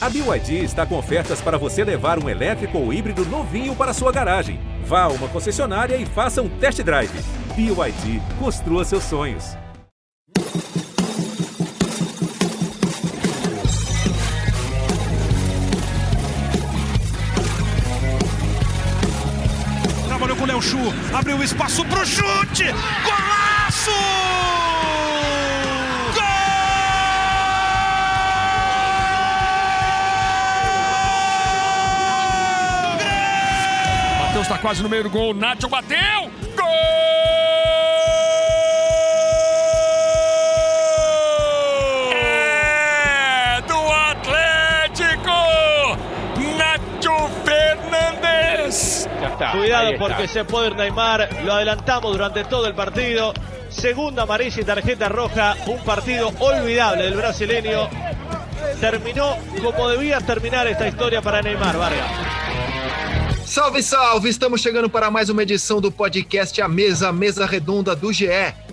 A BYD está com ofertas para você levar um elétrico ou híbrido novinho para sua garagem. Vá a uma concessionária e faça um test drive. BYD, construa seus sonhos. Trabalhou com o Léo Chu, abriu espaço pro chute! Golaço! Matheus tá quase no meio do gol. Nacho bateu! Gol! É do Atlético! Nacho Fernández! Ya está. Cuidado está. porque se puede ir Neymar, lo adelantamos durante todo el partido. Segunda amarilla y tarjeta roja, un partido olvidable del brasileño. Terminó como debía terminar esta historia para Neymar, Vargas. Salve, salve! Estamos chegando para mais uma edição do podcast A Mesa, Mesa Redonda do GE.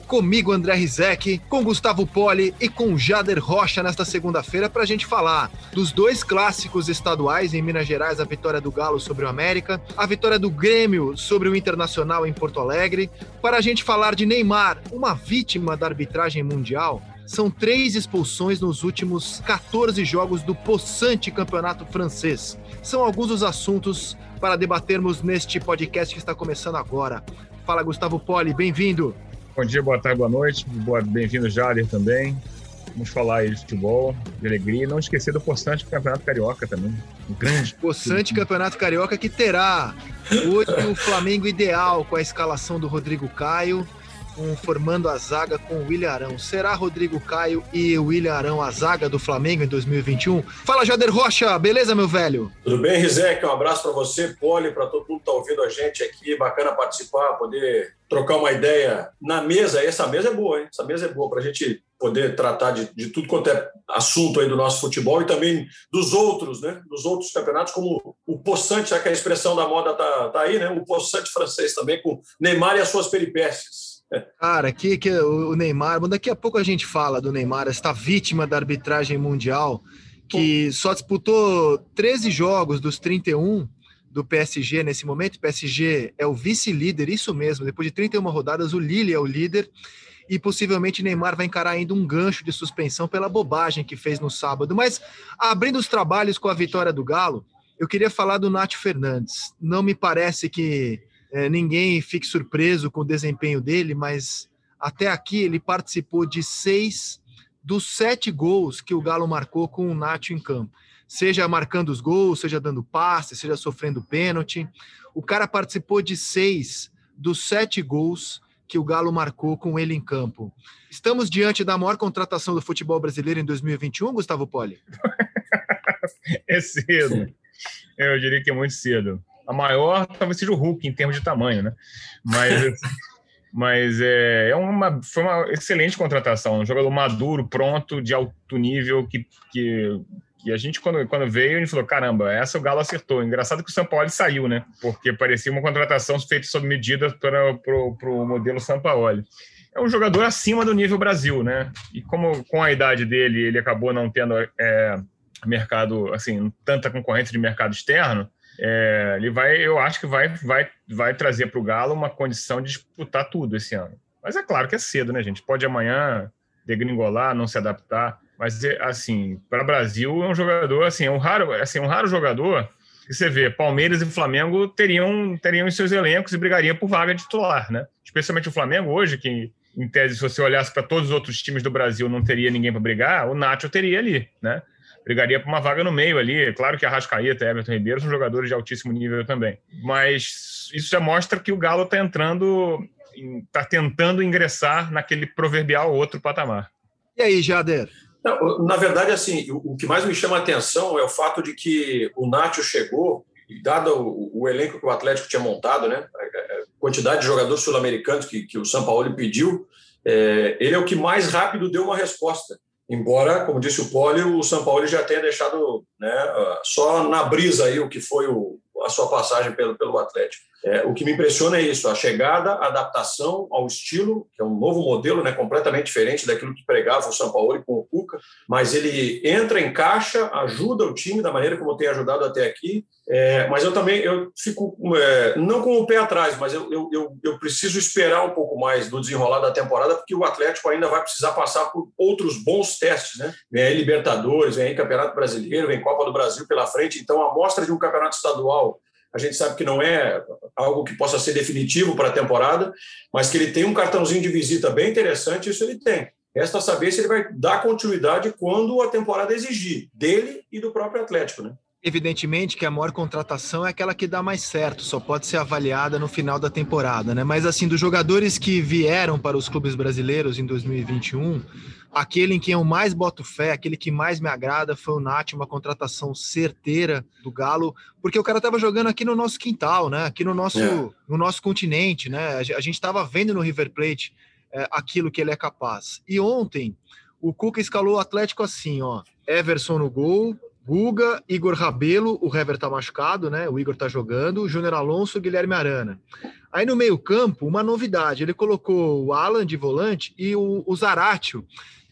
Comigo, André Rizek, com Gustavo Poli e com Jader Rocha nesta segunda-feira para a gente falar dos dois clássicos estaduais em Minas Gerais, a vitória do Galo sobre o América, a vitória do Grêmio sobre o Internacional em Porto Alegre, para a gente falar de Neymar, uma vítima da arbitragem mundial. São três expulsões nos últimos 14 jogos do possante campeonato francês. São alguns dos assuntos para debatermos neste podcast que está começando agora. Fala, Gustavo Poli, bem-vindo. Bom dia, boa tarde, boa noite. Boa- Bem-vindo, Jader, também. Vamos falar aí de futebol, de alegria. E não esquecer do postante do Campeonato Carioca também. Um grande. Possante Campeonato Carioca que terá hoje o Flamengo ideal com a escalação do Rodrigo Caio, formando a zaga com o William Arão. Será Rodrigo Caio e o William Arão a zaga do Flamengo em 2021? Fala, Jader Rocha, beleza, meu velho? Tudo bem, Rizek? Um abraço para você, Poli, para todo mundo que está ouvindo a gente aqui. Bacana participar, poder trocar uma ideia na mesa. Essa mesa é boa, hein? Essa mesa é boa para a gente poder tratar de, de tudo quanto é assunto aí do nosso futebol e também dos outros, né? Dos outros campeonatos, como o possante, já que a expressão da moda tá, tá aí, né? O possante francês também, com Neymar e as suas peripécias. Cara, aqui que o Neymar, daqui a pouco a gente fala do Neymar, esta vítima da arbitragem mundial, que só disputou 13 jogos dos 31 do PSG nesse momento. O PSG é o vice-líder, isso mesmo, depois de 31 rodadas, o Lille é o líder. E possivelmente Neymar vai encarar ainda um gancho de suspensão pela bobagem que fez no sábado. Mas abrindo os trabalhos com a vitória do Galo, eu queria falar do Nath Fernandes. Não me parece que é, ninguém fique surpreso com o desempenho dele, mas até aqui ele participou de seis dos sete gols que o Galo marcou com o Nacho em campo. Seja marcando os gols, seja dando passe, seja sofrendo pênalti. O cara participou de seis dos sete gols que o Galo marcou com ele em campo. Estamos diante da maior contratação do futebol brasileiro em 2021, Gustavo Poli? É cedo. Eu diria que é muito cedo. A maior talvez seja o Hulk em termos de tamanho, né? Mas, mas é, é uma, foi uma excelente contratação. Um jogador maduro, pronto, de alto nível, que, que, a gente, quando, quando veio, a gente falou: caramba, essa o Galo acertou. Engraçado que o São Paulo saiu, né? Porque parecia uma contratação feita sob medida para o modelo São Paulo. É um jogador acima do nível Brasil, né? E como com a idade dele ele acabou não tendo. É, mercado, assim, tanta concorrência de mercado externo, é, ele vai, eu acho que vai, vai, vai trazer para o Galo uma condição de disputar tudo esse ano. Mas é claro que é cedo, né, gente? Pode amanhã degringolar, não se adaptar, mas assim, para o Brasil é um jogador, assim, é um raro, assim, um raro jogador que você vê, Palmeiras e Flamengo teriam teriam em seus elencos e brigariam por vaga titular, né? Especialmente o Flamengo hoje, que em tese, se você olhasse para todos os outros times do Brasil, não teria ninguém para brigar, o Nacho teria ali, né? Brigaria por uma vaga no meio ali. Claro que a Rascaeta e Everton Ribeiro são jogadores de altíssimo nível também. Mas isso já mostra que o Galo está entrando, está tentando ingressar naquele proverbial outro patamar. E aí, Jader? Não, na verdade, assim, o, o, que mais me chama a atenção é o fato de que o Nacho chegou, e dado o, o, elenco que o Atlético tinha montado, né, a quantidade de jogadores sul-americanos que, que, o São Paulo pediu, é, ele é o que mais rápido deu uma resposta. Embora, como disse o Poli, o São Paulo já tenha deixado né, só na brisa aí o que foi o, a sua passagem pelo, pelo Atlético. É, o que me impressiona é isso, a chegada, a adaptação ao estilo, que é um novo modelo, né, completamente diferente daquilo que pregava o São Paulo com o Cuca, mas ele entra, encaixa, ajuda o time da maneira como tem ajudado até aqui, é, mas eu também eu fico, é, não com o pé atrás, mas eu, eu, eu, preciso esperar um pouco mais do desenrolar da temporada, porque o Atlético ainda vai precisar passar por outros bons testes. Né? Vem aí Libertadores, vem aí Campeonato Brasileiro, vem Copa do Brasil pela frente. Então, a amostra de um campeonato estadual, a gente sabe que não é algo que possa ser definitivo para a temporada, mas que ele tem um cartãozinho de visita bem interessante, isso ele tem. Resta saber se ele vai dar continuidade quando a temporada exigir, dele e do próprio Atlético. Né? Evidentemente que a maior contratação é aquela que dá mais certo, só pode ser avaliada no final da temporada, né? Mas assim, dos jogadores que vieram para os clubes brasileiros em 2021, aquele em quem eu mais boto fé, aquele que mais me agrada foi o Nath, uma contratação certeira do Galo, porque o cara estava jogando aqui no nosso quintal, né? Aqui no nosso, é. no nosso continente, né? A gente estava vendo no River Plate é, aquilo que ele é capaz. E ontem o Cuca escalou o Atlético assim, ó. Everson no gol, Guga, Igor Rabelo, o Hever tá machucado, né? O Igor tá jogando, Júnior Alonso, Guilherme Arana. Aí no meio-campo, uma novidade: ele colocou o Alan de volante e o, o Zaratio,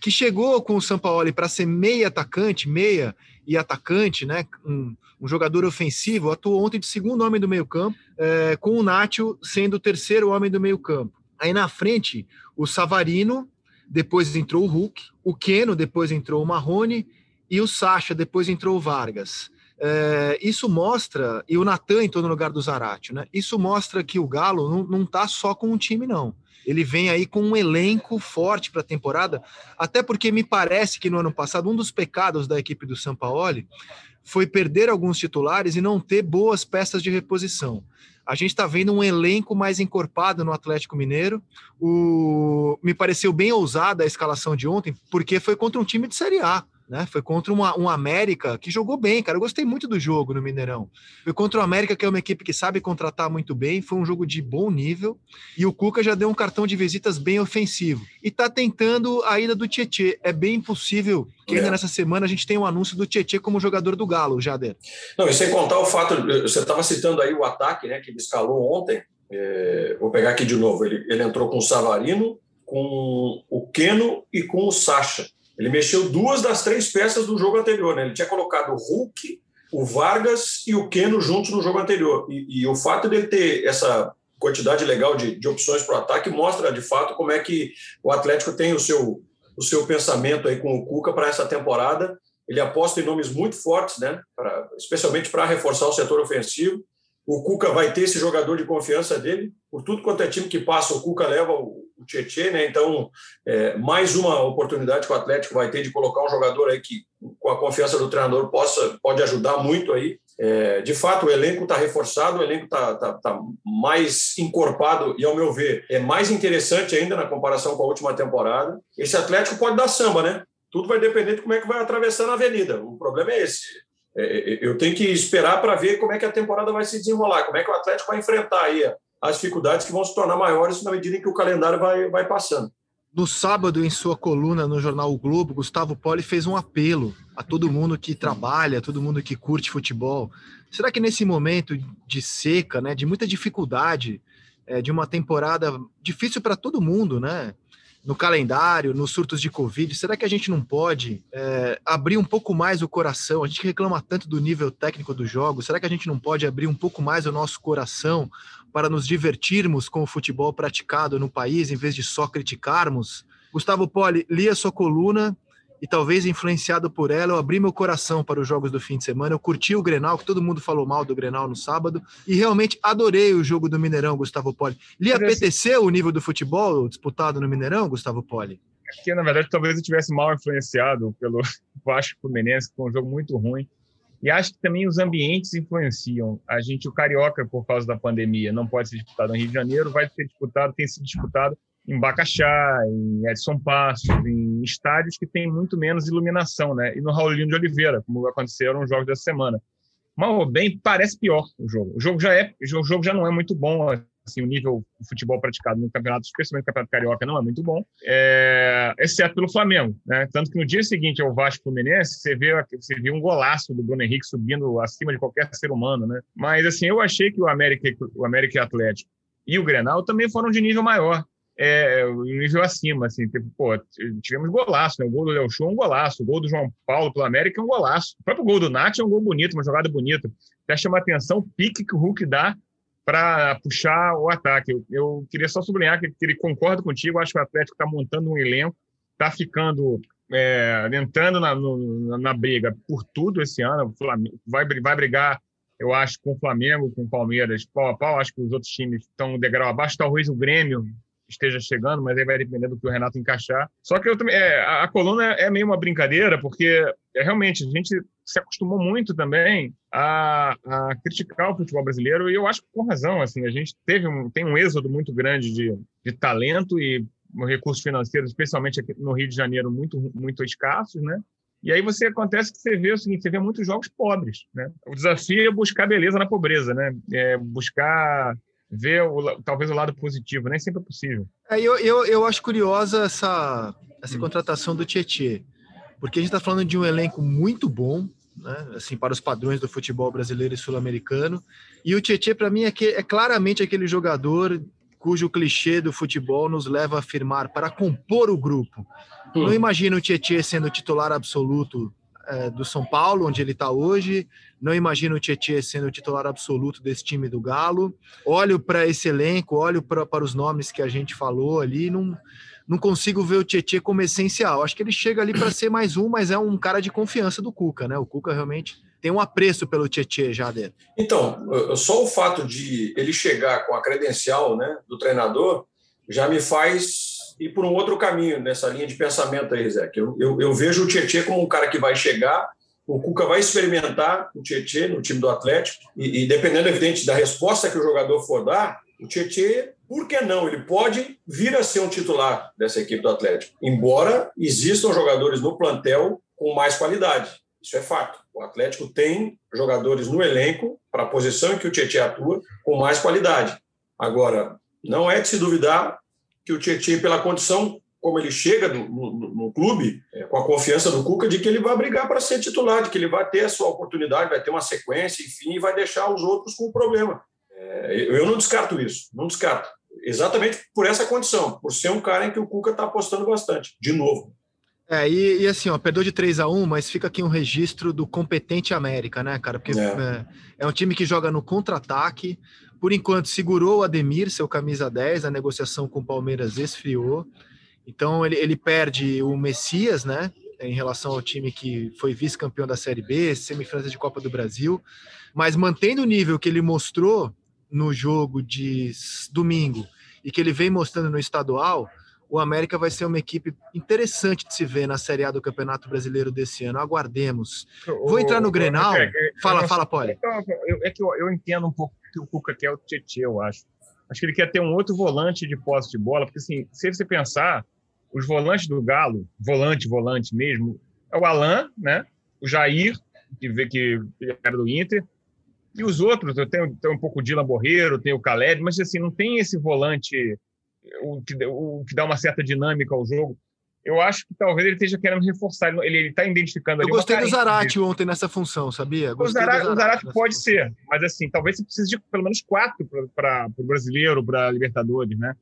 que chegou com o Sampaoli para ser meia atacante, meia e atacante, né? Um, um, jogador ofensivo, atuou ontem de segundo homem do meio-campo, é, com o Nacho sendo o terceiro homem do meio-campo. Aí na frente, o Savarino, depois entrou o Hulk, o Keno, depois entrou o Marrone e o Sacha, depois entrou o Vargas. É, isso mostra, e o Natan entrou no lugar do Zarate, né? Isso mostra que o Galo não está só com um time, não. Ele vem aí com um elenco forte para a temporada, até porque me parece que no ano passado um dos pecados da equipe do Sampaoli foi perder alguns titulares e não ter boas peças de reposição. A gente está vendo um elenco mais encorpado no Atlético Mineiro. O... Me pareceu bem ousada a escalação de ontem, porque foi contra um time de Série A né? Foi contra uma, um América que jogou bem, cara. Eu gostei muito do jogo no Mineirão. Foi contra o América, que é uma equipe que sabe contratar muito bem. Foi um jogo de bom nível. E o Cuca já deu um cartão de visitas bem ofensivo. E tá tentando a ida do Tietê. É bem possível que ainda é. nessa semana a gente tenha um anúncio do Tietê como jogador do Galo, Jader. Não, e sem contar o fato, você estava citando aí o ataque, né, que ele escalou ontem. É, vou pegar aqui de novo. Ele, ele entrou com o Savarino, com o Keno e com o Sacha. Ele mexeu duas das três peças do jogo anterior. Né? Ele tinha colocado o Hulk, o Vargas e o Keno juntos no jogo anterior. E, e o fato dele ter essa quantidade legal de, de opções para o ataque mostra, de fato, como é que o Atlético tem o seu, o seu pensamento aí com o Cuca para essa temporada. Ele aposta em nomes muito fortes, né? Pra, especialmente para reforçar o setor ofensivo. O Cuca vai ter esse jogador de confiança dele. Por tudo quanto é time que passa, o Cuca leva o, o né? Então, é, mais uma oportunidade que o Atlético vai ter de colocar um jogador aí que, com a confiança do treinador, possa, pode ajudar muito aí. É, de fato, o elenco está reforçado, o elenco está tá, tá mais encorpado e, ao meu ver, é mais interessante ainda na comparação com a última temporada. Esse Atlético pode dar samba, né? Tudo vai depender de como é que vai atravessando a avenida. O problema é esse eu tenho que esperar para ver como é que a temporada vai se desenrolar, como é que o Atlético vai enfrentar aí as dificuldades que vão se tornar maiores na medida em que o calendário vai, vai passando. No sábado, em sua coluna no jornal o Globo, Gustavo Poli fez um apelo a todo mundo que trabalha, a todo mundo que curte futebol. Será que nesse momento de seca, né, de muita dificuldade, é, de uma temporada difícil para todo mundo, né? No calendário, nos surtos de Covid, será que a gente não pode é, abrir um pouco mais o coração? A gente reclama tanto do nível técnico do jogo, será que a gente não pode abrir um pouco mais o nosso coração para nos divertirmos com o futebol praticado no país, em vez de só criticarmos? Gustavo Poli, li a sua coluna e talvez influenciado por ela, eu abri meu coração para os jogos do fim de semana. Eu curti o Grenal, que todo mundo falou mal do Grenal no sábado, e realmente adorei o jogo do Mineirão, Gustavo Poli. Lhe apeteceu o nível do futebol disputado no Mineirão, Gustavo Poli? que, na verdade, talvez eu tivesse mal influenciado pelo Vasco Fluminense, que foi um jogo muito ruim. E acho que também os ambientes influenciam. A gente, o Carioca, por causa da pandemia, não pode ser disputado no Rio de Janeiro, vai ser disputado, tem sido disputado em Bacaxá, em Edson Passos, em estádios que têm muito menos iluminação, né? E no Raulino de Oliveira, como aconteceram nos jogos dessa semana. Mal ou bem, parece pior o jogo. O jogo já é, o jogo já não é muito bom assim, o nível de futebol praticado no campeonato, especialmente no campeonato carioca, não é muito bom, é, exceto pelo Flamengo, né? Tanto que no dia seguinte ao Vasco Fluminense, você vê, você vê um golaço do Bruno Henrique subindo acima de qualquer ser humano, né? Mas assim, eu achei que o América, o América Atlético e o Grenal também foram de nível maior. É, um nível acima, assim, tipo, pô, tivemos golaço, né? O gol do Léo Show é um golaço, o gol do João Paulo pelo América é um golaço. O próprio gol do Nath é um gol bonito, uma jogada bonita. Até chama atenção o pique que o Hulk dá para puxar o ataque. Eu, eu, queria só sublinhar que, que ele concorda contigo, acho que o Atlético está montando um elenco, está ficando, é, entrando na, no, na briga por tudo esse ano, vai, vai brigar, eu acho, com o Flamengo, com o Palmeiras, pau a pau, acho que os outros times estão um degrau abaixo, talvez o Grêmio esteja chegando, mas aí vai depender do que o Renato encaixar. Só que eu também, é, a, coluna é meio uma brincadeira, porque é, realmente a gente se acostumou muito também a, a, criticar o futebol brasileiro e eu acho que com razão assim a gente teve um, tem um êxodo muito grande de, de talento e recursos financeiros especialmente aqui no Rio de Janeiro muito muito escassos né? E aí você acontece que você vê o seguinte você vê muitos jogos pobres né? O desafio é buscar beleza na pobreza né? É buscar ver o, talvez o lado positivo nem sempre é possível é, eu, eu, eu acho curiosa essa essa hum. contratação do Tietê porque a gente está falando de um elenco muito bom, né, assim, para os padrões do futebol brasileiro e sul-americano. E o Tietchan, para mim, é, que, é claramente aquele jogador cujo clichê do futebol nos leva a afirmar para compor o grupo. Hum. Não imagino o Tietchan sendo titular absoluto é, do São Paulo, onde ele está hoje. Não imagino o Tietchan sendo titular absoluto desse time do Galo. Olho para esse elenco, olho pra, para os nomes que a gente falou ali, não não consigo ver o Tietchan como essencial. Acho que ele chega ali para ser mais um, mas é um cara de confiança do Cuca, né? O Cuca realmente tem um apreço pelo Tietchan já dentro. Então, só o fato de ele chegar com a credencial né, do treinador já me faz ir por um outro caminho nessa linha de pensamento aí, Zé. Eu, eu, eu vejo o Tietchan como um cara que vai chegar, o Cuca vai experimentar o Tietchan no time do Atlético, e, e dependendo, evidente, da resposta que o jogador for dar, o Tietchan por que não? Ele pode vir a ser um titular dessa equipe do Atlético, embora existam jogadores no plantel com mais qualidade. Isso é fato. O Atlético tem jogadores no elenco, para a posição em que o Tietchan atua, com mais qualidade. Agora, não é de se duvidar que o Tietchan, pela condição como ele chega no, no, no clube, é, com a confiança do Cuca, de que ele vai brigar para ser titular, de que ele vai ter a sua oportunidade, vai ter uma sequência, enfim, e vai deixar os outros com problema. É, eu não descarto isso, não descarto exatamente por essa condição, por ser um cara em que o Cuca está apostando bastante, de novo. É, e, e, assim, ó, perdeu de 3 a 1 mas fica aqui um registro do competente América, né, cara? Porque é, é, é um time que joga no contra-ataque. Por enquanto, segurou o Ademir, seu camisa 10, a negociação com o Palmeiras esfriou. Então, ele, ele perde o Messias, né? Em relação ao time que foi vice-campeão da Série B, semifinalista de Copa do Brasil. Mas mantendo o nível que ele mostrou no jogo de domingo e que ele vem mostrando no estadual, o América vai ser uma equipe interessante de se ver na Série A do Campeonato Brasileiro desse ano. Aguardemos. Vou entrar no Grenal. É, é, fala, fala, Poli. É que eu, eu entendo um pouco que o Cuca quer o Tietchan, eu acho. Acho que ele quer ter um outro volante de posse de bola, porque assim, se você pensar, os volantes do Galo, volante, volante mesmo, é o Alain, né? O Jair, que, vê que era do Inter, e os outros, eu tenho, tenho um pouco o Dylan Borreiro, tenho o Caleb, mas assim, não tem esse volante o que, o que dá uma certa dinâmica ao jogo. Eu acho que talvez ele esteja querendo reforçar, ele está identificando Eu gostei do Zarate ontem nessa função, sabia? Gostei o Zarate, Zarate pode função. ser, mas assim, talvez você precise de pelo menos quatro para o brasileiro, para Libertadores, né?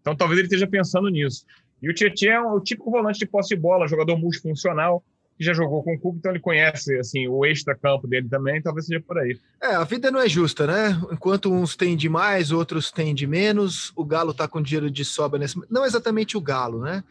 Então talvez ele esteja pensando nisso. E o Tietchan é o típico volante de posse de bola, jogador multifuncional, que já jogou com o Cuca, então ele conhece assim o extra-campo dele também, talvez seja por aí. É, a vida não é justa, né? Enquanto uns têm de mais, outros têm de menos, o Galo está com dinheiro de sobra nesse. Não exatamente o Galo, né?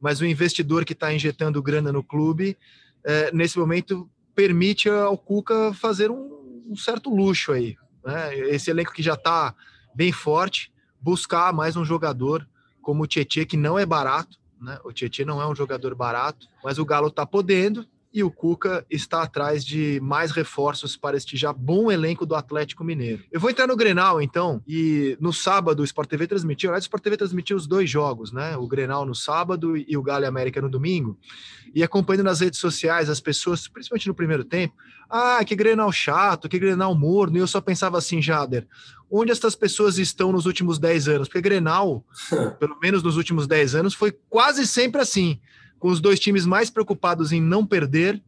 Mas o investidor que está injetando grana no clube, é, nesse momento, permite ao Cuca fazer um, um certo luxo aí. Né? Esse elenco que já está bem forte, buscar mais um jogador como o Tietchan, que não é barato, né? O Tietchan não é um jogador barato, mas o Galo está podendo e o Cuca está atrás de mais reforços para este já bom elenco do Atlético Mineiro. Eu vou entrar no Grenal, então, e no sábado o Sport TV transmitiu, aliás, o Sport TV transmitiu os dois jogos, né? O Grenal no sábado e o Galo América no domingo. E acompanhando nas redes sociais as pessoas, principalmente no primeiro tempo, ah, que Grenal chato, que Grenal morno, e eu só pensava assim, Jader, onde essas pessoas estão nos últimos 10 anos? Porque Grenal, pelo menos nos últimos 10 anos, foi quase sempre assim com os dois times mais preocupados em não perder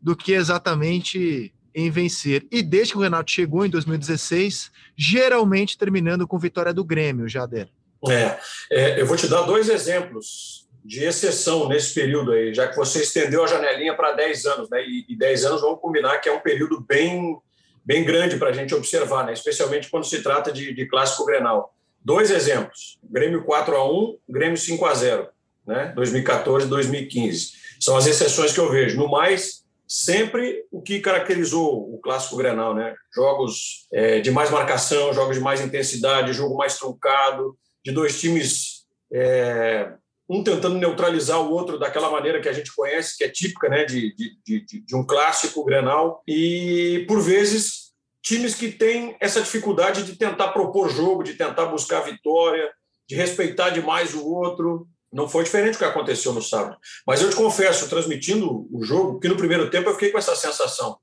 do que exatamente em vencer. E desde que o Renato chegou em 2016, geralmente terminando com vitória do Grêmio, Jader. É, é, eu vou te dar dois exemplos de exceção nesse período aí, já que você estendeu a janelinha para 10 anos, né? E, e 10 anos vamos combinar que é um período bem, bem grande para a gente observar, né? Especialmente quando se trata de, de clássico Grenal. Dois exemplos: Grêmio 4 a 1 Grêmio 5 a 0 né? 2014, 2015. São as exceções que eu vejo. No mais, sempre o que caracterizou o clássico Grenal, né? Jogos é, de mais marcação, jogos de mais intensidade, jogo mais truncado, de dois times é, um tentando neutralizar o outro daquela maneira que a gente conhece, que é típica, né, de, de, de, de um clássico Grenal e por vezes times que têm essa dificuldade de tentar propor jogo, de tentar buscar vitória, de respeitar demais o outro, não foi diferente do que aconteceu no sábado. Mas eu te confesso, transmitindo o jogo, que no primeiro tempo eu fiquei com essa sensação.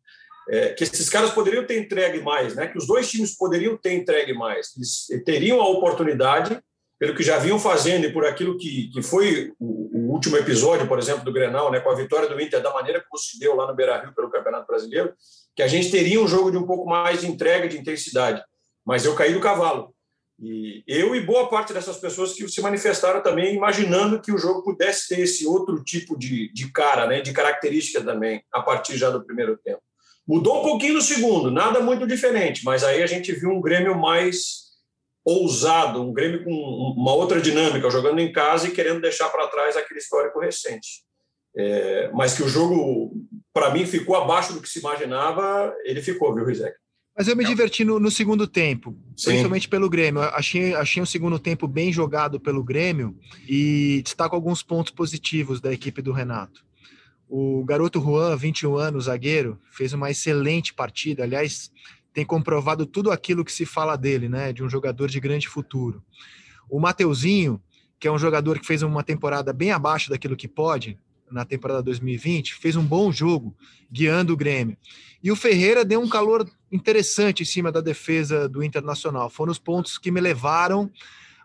É, que esses caras poderiam ter entregue mais, né? que os dois times poderiam ter entregue mais, eles teriam a oportunidade, pelo que já vinham fazendo e por aquilo que, que foi o, o último episódio, por exemplo, do Grenal, né? com a vitória do Inter, da maneira como se deu lá no Beira-Rio pelo Campeonato Brasileiro, que a gente teria um jogo de um pouco mais de entrega, de intensidade. Mas eu caí do cavalo. E eu e boa parte dessas pessoas que se manifestaram também imaginando que o jogo pudesse ter esse outro tipo de, de cara, né, de característica também, a partir já do primeiro tempo. Mudou um pouquinho no segundo, nada muito diferente, mas aí a gente viu um Grêmio mais ousado, um Grêmio com uma outra dinâmica, jogando em casa e querendo deixar para trás aquele histórico recente. É, mas que o jogo, para mim, ficou abaixo do que se imaginava, ele ficou, viu, Rizek? Mas eu me diverti no, no segundo tempo, Sim. principalmente pelo Grêmio. achei, achei um segundo tempo bem jogado pelo Grêmio e destaco alguns pontos positivos da equipe do Renato. O garoto Juan, 21 anos, zagueiro, fez uma excelente partida. Aliás, tem comprovado tudo aquilo que se fala dele, né? De um jogador de grande futuro. O Mateuzinho, que é um jogador que fez uma temporada bem abaixo daquilo que pode, na temporada 2020, fez um bom jogo guiando o Grêmio. E o Ferreira deu um calor interessante em cima da defesa do Internacional. Foram os pontos que me levaram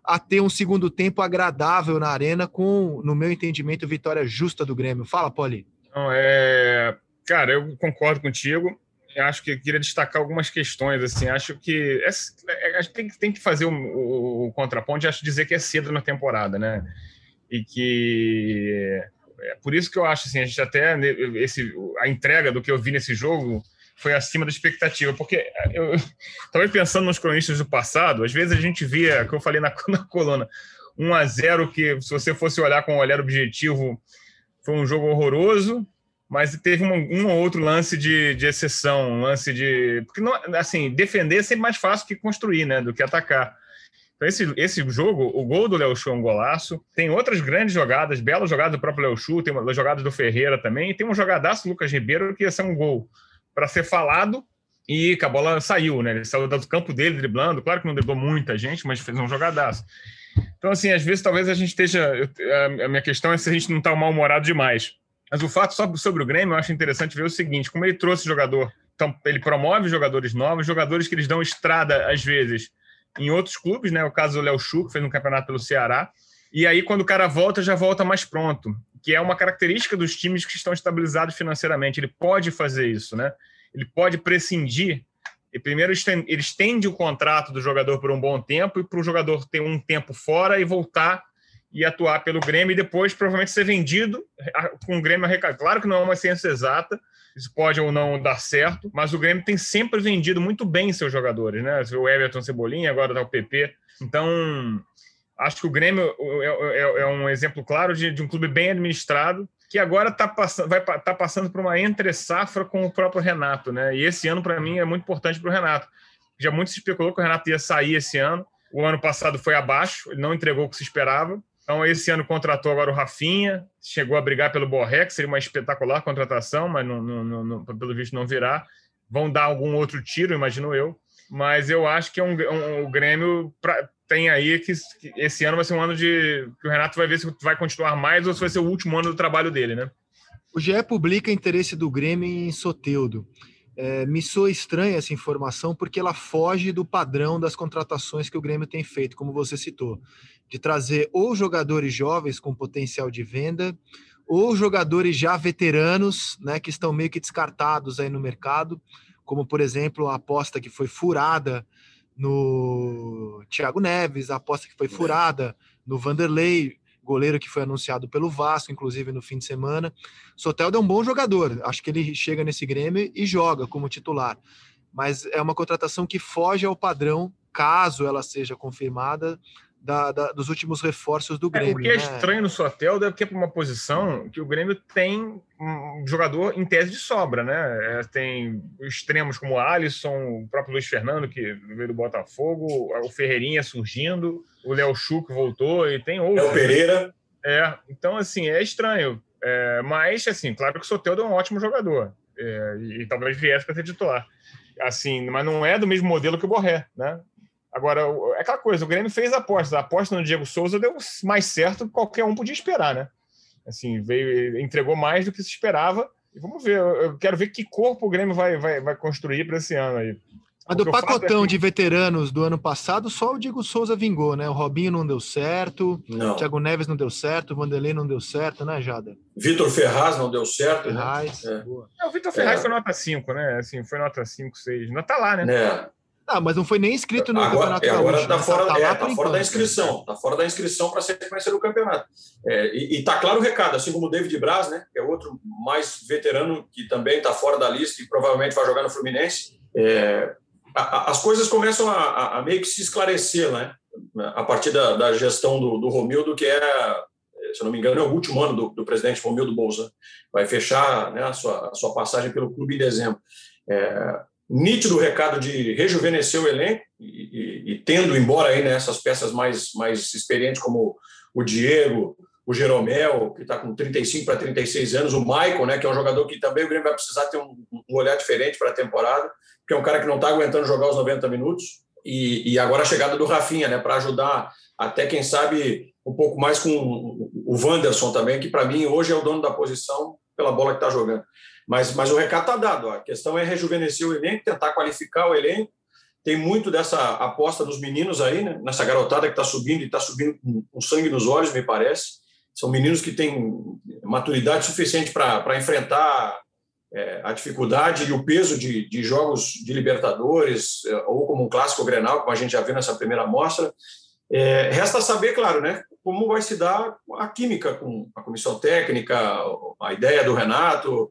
a ter um segundo tempo agradável na arena, com, no meu entendimento, vitória justa do Grêmio. Fala, Poli. Não, é... Cara, eu concordo contigo. Eu acho que eu queria destacar algumas questões. Assim, acho que é, a gente tem, tem que fazer o, o, o contraponto. Acho dizer que é cedo na temporada, né? E que é por isso que eu acho assim, a gente até né, esse, a entrega do que eu vi nesse jogo foi acima da expectativa, porque eu estava pensando nos cronistas do passado, às vezes a gente via, que eu falei na, na coluna, 1 a 0 que se você fosse olhar com um olhar objetivo, foi um jogo horroroso, mas teve um, um ou outro lance de, de exceção, um lance de. Porque, não, assim, defender é sempre mais fácil que construir, né? Do que atacar. Esse, esse jogo, o gol do Léo Chu é um golaço. Tem outras grandes jogadas, belas jogadas do próprio Léo Chu, tem uma, jogadas do Ferreira também. E tem um jogadaço do Lucas Ribeiro que ia ser um gol para ser falado e que a bola saiu, né? Ele saiu do campo dele driblando. Claro que não driblou muita gente, mas fez um jogadaço. Então, assim, às vezes talvez a gente esteja. A minha questão é se a gente não está mal-humorado demais. Mas o fato sobre o Grêmio, eu acho interessante ver o seguinte: como ele trouxe jogador, então ele promove jogadores novos, jogadores que eles dão estrada às vezes em outros clubes, né? O caso do Léo Chu, que fez um campeonato pelo Ceará. E aí, quando o cara volta, já volta mais pronto, que é uma característica dos times que estão estabilizados financeiramente. Ele pode fazer isso, né? Ele pode prescindir. E primeiro ele estende o contrato do jogador por um bom tempo e para o jogador ter um tempo fora e voltar e atuar pelo Grêmio e depois provavelmente ser vendido com o Grêmio arrecadado. Claro que não é uma ciência exata, isso pode ou não dar certo, mas o Grêmio tem sempre vendido muito bem seus jogadores, né? O Everton Cebolinha, agora tá o PP. Então, acho que o Grêmio é, é, é um exemplo claro de, de, um clube bem administrado que agora tá passando, vai tá passando por uma entre safra com o próprio Renato, né? E esse ano para mim é muito importante para o Renato. Já muito se especulou que o Renato ia sair esse ano. O ano passado foi abaixo, ele não entregou o que se esperava. Então, esse ano contratou agora o Rafinha, chegou a brigar pelo Borré, que seria uma espetacular contratação, mas não, não, não, pelo visto não virá. Vão dar algum outro tiro, imagino eu. Mas eu acho que é um, um o Grêmio pra, tem aí que, que, esse ano vai ser um ano de que o Renato vai ver se vai continuar mais ou se vai ser o último ano do trabalho dele, né? O GE publica interesse do Grêmio em Soteudo. É, me soa estranha essa informação porque ela foge do padrão das contratações que o Grêmio tem feito, como você citou, de trazer ou jogadores jovens com potencial de venda ou jogadores já veteranos, né, que estão meio que descartados aí no mercado, como por exemplo a aposta que foi furada no Thiago Neves, a aposta que foi furada no Vanderlei, goleiro que foi anunciado pelo Vasco, inclusive no fim de semana. Soteldo é um bom jogador, acho que ele chega nesse Grêmio e joga como titular, mas é uma contratação que foge ao padrão, caso ela seja confirmada, da, da, dos últimos reforços do Grêmio. É, o que é né? estranho no Soteldo é que é para uma posição que o Grêmio tem um jogador em tese de sobra, né? É, tem extremos como o Alisson, o próprio Luiz Fernando, que veio do Botafogo, o Ferreirinha surgindo, o Léo Chu que voltou, e tem outros. Léo Pereira. É, então, assim, é estranho. É, mas, assim, claro que o Soteldo é um ótimo jogador. É, e, e talvez viesse para ser titular. Assim, mas não é do mesmo modelo que o Borré, né? Agora, é aquela coisa, o Grêmio fez apostas. A aposta no Diego Souza deu mais certo que qualquer um podia esperar, né? Assim, veio, entregou mais do que se esperava. E vamos ver, eu quero ver que corpo o Grêmio vai, vai, vai construir para esse ano aí. Mas do pacotão é que... de veteranos do ano passado, só o Diego Souza vingou, né? O Robinho não deu certo, não. o Thiago Neves não deu certo, o Vanderlei não deu certo, né, Jada? Vitor Ferraz não deu certo. Né? Ferraz, né? é. É, o Vitor Ferraz é. foi nota 5, né? Assim, foi nota 5, 6. Não tá lá, né? É. Ah, mas não foi nem inscrito no agora, campeonato agora está fora, tá, é, tá fora da inscrição, está fora da inscrição para sequência do campeonato. É, e está claro o recado, assim como o David Braz, né, que é outro mais veterano que também está fora da lista e provavelmente vai jogar no Fluminense. É, a, a, as coisas começam a, a, meio que se esclarecer, né, a partir da, da gestão do, do Romildo, que é, se não me engano, é o último ano do, do presidente Romildo Bolsa. Vai fechar né, a, sua, a sua passagem pelo clube em dezembro. É, nítido recado de rejuvenescer o elenco e, e, e tendo embora aí nessas né, peças mais, mais experientes como o Diego, o Jeromel, que está com 35 para 36 anos, o Michael, né, que é um jogador que também o Grêmio vai precisar ter um, um olhar diferente para a temporada, que é um cara que não está aguentando jogar os 90 minutos, e, e agora a chegada do Rafinha, né, para ajudar até, quem sabe, um pouco mais com o Wanderson também, que para mim hoje é o dono da posição pela bola que está jogando. Mas, mas o recado está dado. A questão é rejuvenescer o elenco, tentar qualificar o elenco. Tem muito dessa aposta dos meninos aí, né? nessa garotada que está subindo e está subindo com, com sangue nos olhos, me parece. São meninos que têm maturidade suficiente para enfrentar é, a dificuldade e o peso de, de jogos de Libertadores, é, ou como um clássico Grenal, como a gente já viu nessa primeira amostra. É, resta saber, claro, né, como vai se dar a química com a comissão técnica, a ideia do Renato,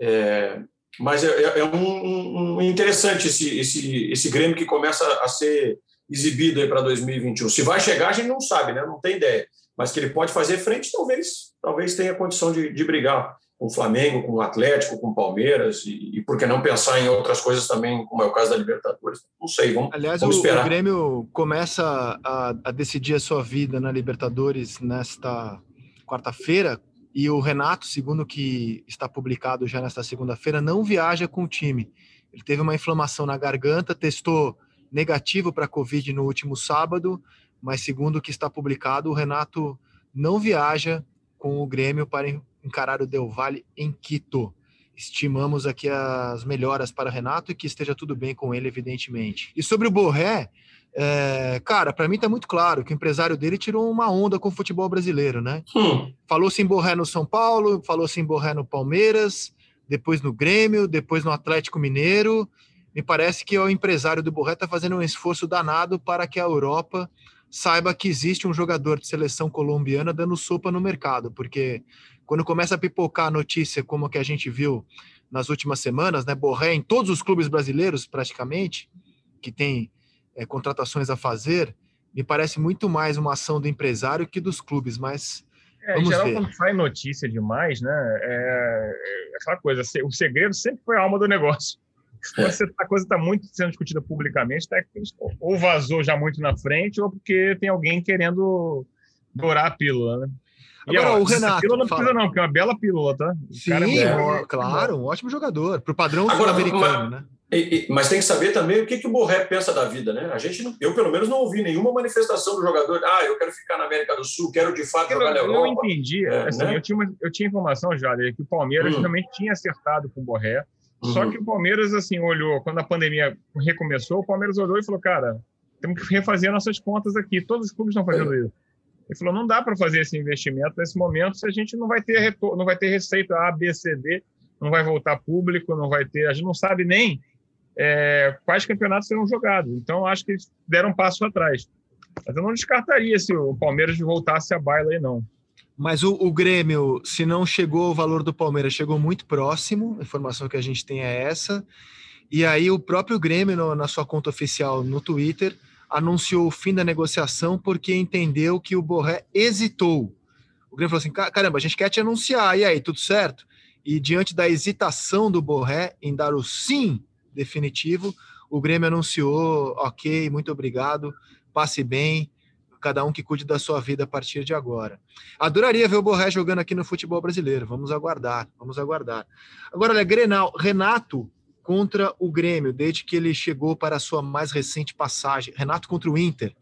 é, mas é, é, é um, um, interessante esse, esse, esse Grêmio que começa a ser exibido para 2021. Se vai chegar, a gente não sabe, né? não tem ideia. Mas que ele pode fazer frente, talvez, talvez tenha condição de, de brigar com o Flamengo, com o Atlético, com o Palmeiras, e, e por que não pensar em outras coisas também, como é o caso da Libertadores? Não sei, vamos, Aliás, vamos esperar. o Grêmio começa a, a decidir a sua vida na Libertadores nesta quarta-feira, e o Renato, segundo que está publicado já nesta segunda-feira, não viaja com o time. Ele teve uma inflamação na garganta, testou negativo para Covid no último sábado, mas segundo o que está publicado, o Renato não viaja com o Grêmio para encarar o Del Valle em Quito. Estimamos aqui as melhoras para o Renato e que esteja tudo bem com ele, evidentemente. E sobre o Borré, é, cara, para mim tá muito claro que o empresário dele tirou uma onda com o futebol brasileiro, né? Hum. Falou-se em Borré no São Paulo, falou-se em Borré no Palmeiras, depois no Grêmio, depois no Atlético Mineiro. Me parece que o empresário do Borré está fazendo um esforço danado para que a Europa saiba que existe um jogador de seleção colombiana dando sopa no mercado, porque quando começa a pipocar a notícia como a que a gente viu nas últimas semanas, né? Borré em todos os clubes brasileiros, praticamente, que tem é, contratações a fazer, me parece muito mais uma ação do empresário que dos clubes, mas é, em geral, ver. quando sai notícia demais, né, é, é aquela coisa, o segredo sempre foi a alma do negócio. Quando você, a coisa está muito sendo discutida publicamente, tá, ou vazou já muito na frente, ou porque tem alguém querendo dourar a pílula, né? E Agora, ó, o Renato. Pílula não precisa, não, porque é uma bela pílula, tá? O Sim, é claro, um ótimo jogador. Pro padrão sul-americano, né? E, e, mas tem que saber também o que, que o Borré pensa da vida, né? A gente, não, eu pelo menos não ouvi nenhuma manifestação do jogador. Ah, eu quero ficar na América do Sul, quero de fato eu, jogar na Europa. Eu entendi. É, assim, né? eu, tinha uma, eu tinha informação já que o Palmeiras hum. realmente tinha acertado com o Borré. Uhum. Só que o Palmeiras assim olhou quando a pandemia recomeçou, o Palmeiras olhou e falou, cara, temos que refazer nossas contas aqui. Todos os clubes estão fazendo é. isso. Ele falou, não dá para fazer esse investimento nesse momento se a gente não vai ter retorno, não vai ter receita A, B, C, D, não vai voltar público, não vai ter, a gente não sabe nem é, quais campeonatos serão jogados. Então, acho que eles deram um passo atrás. Mas eu não descartaria se o Palmeiras voltasse a baila aí, não. Mas o, o, Grêmio, se não chegou o valor do Palmeiras, chegou muito próximo. A informação que a gente tem é essa. E aí o próprio Grêmio, no, na sua conta oficial no Twitter, anunciou o fim da negociação porque entendeu que o Borré hesitou. O Grêmio falou assim: caramba, a gente quer te anunciar, e aí, tudo certo? E diante da hesitação do Borré em dar o sim definitivo, o Grêmio anunciou: ok, muito obrigado, passe bem, cada um que cuide da sua vida a partir de agora. Adoraria ver o Borré jogando aqui no futebol brasileiro, vamos aguardar, vamos aguardar. Agora, olha, Grenal, Renato contra o Grêmio, desde que ele chegou para a sua mais recente passagem, Renato contra o Inter,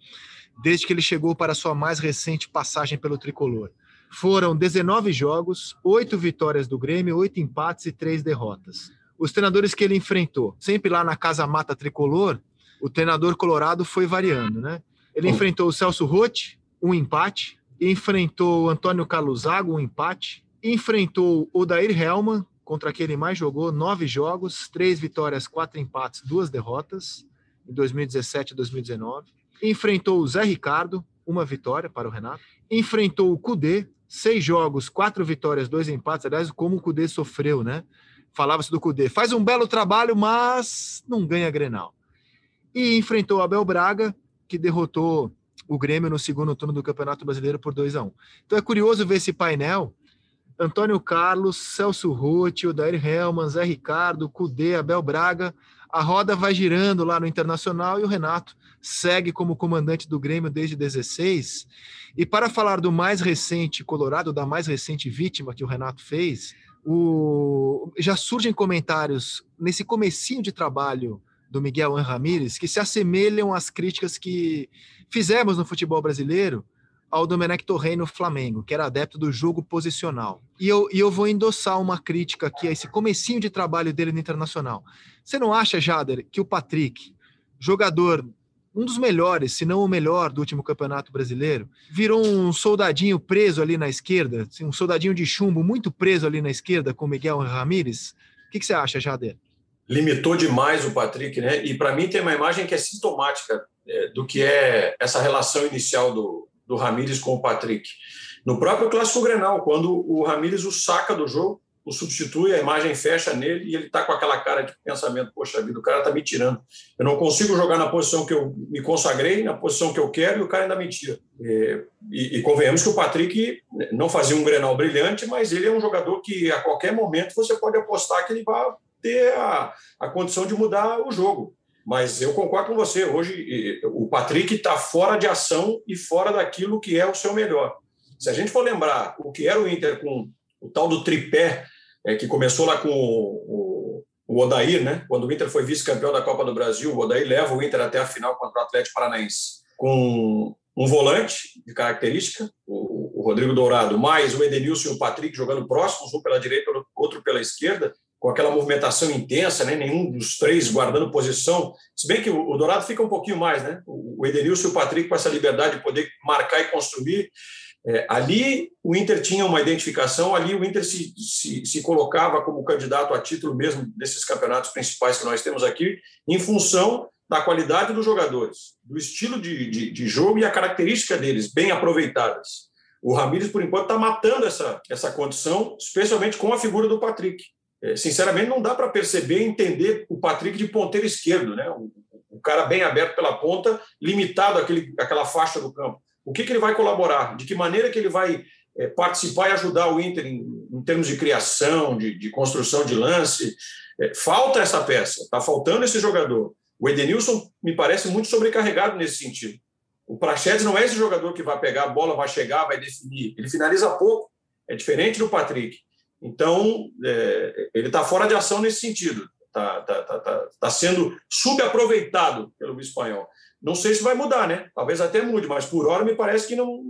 desde que ele chegou para a sua mais recente passagem pelo tricolor. Foram 19 jogos, 8 vitórias do Grêmio, 8 empates e 3 derrotas os treinadores que ele enfrentou, sempre lá na Casa Mata Tricolor, o treinador colorado foi variando, né? Ele enfrentou o Celso Rotti, um empate, enfrentou o Antônio Carlos Zago, um empate, enfrentou o Dair Helman, contra quem ele mais jogou, nove jogos, três vitórias, quatro empates, duas derrotas, em 2017 e 2019. Enfrentou o Zé Ricardo, uma vitória para o Renato. Enfrentou o Cudê, seis jogos, quatro vitórias, dois empates. Aliás, como o Cudê sofreu, né? Falava-se do Cudê, faz um belo trabalho, mas não ganha Grenal. E enfrentou o Abel Braga, que derrotou o Grêmio no segundo turno do Campeonato Brasileiro por 2 a 1 Então é curioso ver esse painel. Antônio Carlos, Celso Rutti, Odair Helman, Zé Ricardo, Cudê, Abel Braga. A roda vai girando lá no Internacional e o Renato segue como comandante do Grêmio desde 16. E para falar do mais recente Colorado, da mais recente vítima que o Renato fez, o, já surgem comentários nesse comecinho de trabalho do Miguel Ramírez que se assemelham às críticas que fizemos no futebol brasileiro ao Domenech Torrey no Flamengo, que era adepto do jogo posicional. E eu, e eu vou endossar uma crítica aqui a esse comecinho de trabalho dele no Internacional. Você não acha, Jader, que o Patrick, jogador um dos melhores, se não o melhor do último campeonato brasileiro, virou um soldadinho preso ali na esquerda, assim, um soldadinho de chumbo muito preso ali na esquerda com Miguel Ramírez. O que, que você acha, Jader? Limitou demais o Patrick, né? E para mim tem uma imagem que é sintomática é, do que é essa relação inicial do, do Ramírez com o Patrick. No próprio Clássico Grenal, quando o Ramírez o saca do jogo, o substitui, a imagem fecha nele e ele está com aquela cara de pensamento: poxa vida, o cara está me tirando. Eu não consigo jogar na posição que eu me consagrei, na posição que eu quero, e o cara ainda me tira. E, e, e convenhamos que o Patrick não fazia um grenal brilhante, mas ele é um jogador que a qualquer momento você pode apostar que ele vai ter a, a condição de mudar o jogo. Mas eu concordo com você. Hoje, o Patrick está fora de ação e fora daquilo que é o seu melhor. Se a gente for lembrar o que era o Inter com o tal do tripé é, que começou lá com o, o, Odair, né? Quando o Inter foi vice-campeão da Copa do Brasil, o Odair leva o Inter até a final contra o Atlético Paranaense com um volante de característica, o, o Rodrigo Dourado, mais o Edenilson e o Patrick jogando próximos, um pela direita, outro pela esquerda, com aquela movimentação intensa, né? nenhum dos três guardando posição. Se bem que o Dourado fica um pouquinho mais, né? O Edenilson e o Patrick com essa liberdade de poder marcar e construir. É, ali o Inter tinha uma identificação, ali o Inter se, se, se, colocava como candidato a título mesmo desses campeonatos principais que nós temos aqui, em função da qualidade dos jogadores, do estilo de, de, de jogo e a característica deles, bem aproveitadas. O Ramires, por enquanto, está matando essa, essa condição, especialmente com a figura do Patrick. É, sinceramente, não dá para perceber e entender o Patrick de ponteiro esquerdo, né? o, o cara bem aberto pela ponta, limitado àquele, àquela faixa do campo o que, que ele vai colaborar, de que maneira que ele vai é, participar e ajudar o Inter em, em termos de criação, de, de construção de lance. É, falta essa peça, está faltando esse jogador. O Edenilson me parece muito sobrecarregado nesse sentido. O Prachedes não é esse jogador que vai pegar a bola, vai chegar, vai definir. Ele finaliza pouco. É diferente do Patrick. Então, é, ele está fora de ação nesse sentido. Está tá, tá, tá, tá sendo subaproveitado pelo espanhol. Não sei se vai mudar, né? Talvez até mude, mas por hora me parece que não,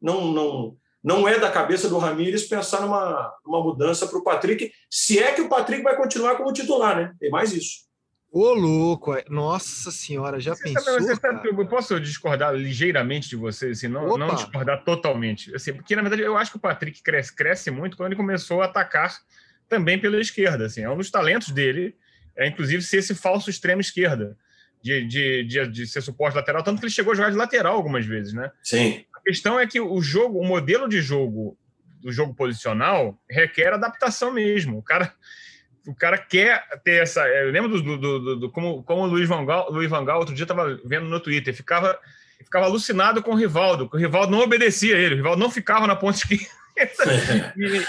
não, não, não é da cabeça do Ramires pensar numa, numa mudança para o Patrick, se é que o Patrick vai continuar como titular, né? Tem mais isso. Ô, louco, é, nossa senhora, já você pensou? Sabe, você sabe, eu posso discordar ligeiramente de você, assim, não, não, discordar totalmente. Assim, porque, na verdade, eu acho que o Patrick cresce, cresce muito quando ele começou a atacar também pela esquerda. Assim, é um dos talentos dele, é inclusive ser esse falso extremo esquerda, de, de, de, de ser suporte lateral, tanto que ele chegou a jogar de lateral algumas vezes, né? Sim. A questão é que o jogo, o modelo de jogo do jogo posicional requer adaptação mesmo. O cara o cara quer ter essa. Eu lembro do, do, do, do como, como o Luiz Van Gaal, Luiz Van Gaal outro dia estava vendo no Twitter, ficava, ficava alucinado com o Rivaldo, que o Rivaldo não obedecia a ele, o Rivaldo não ficava na ponta esquerda. e,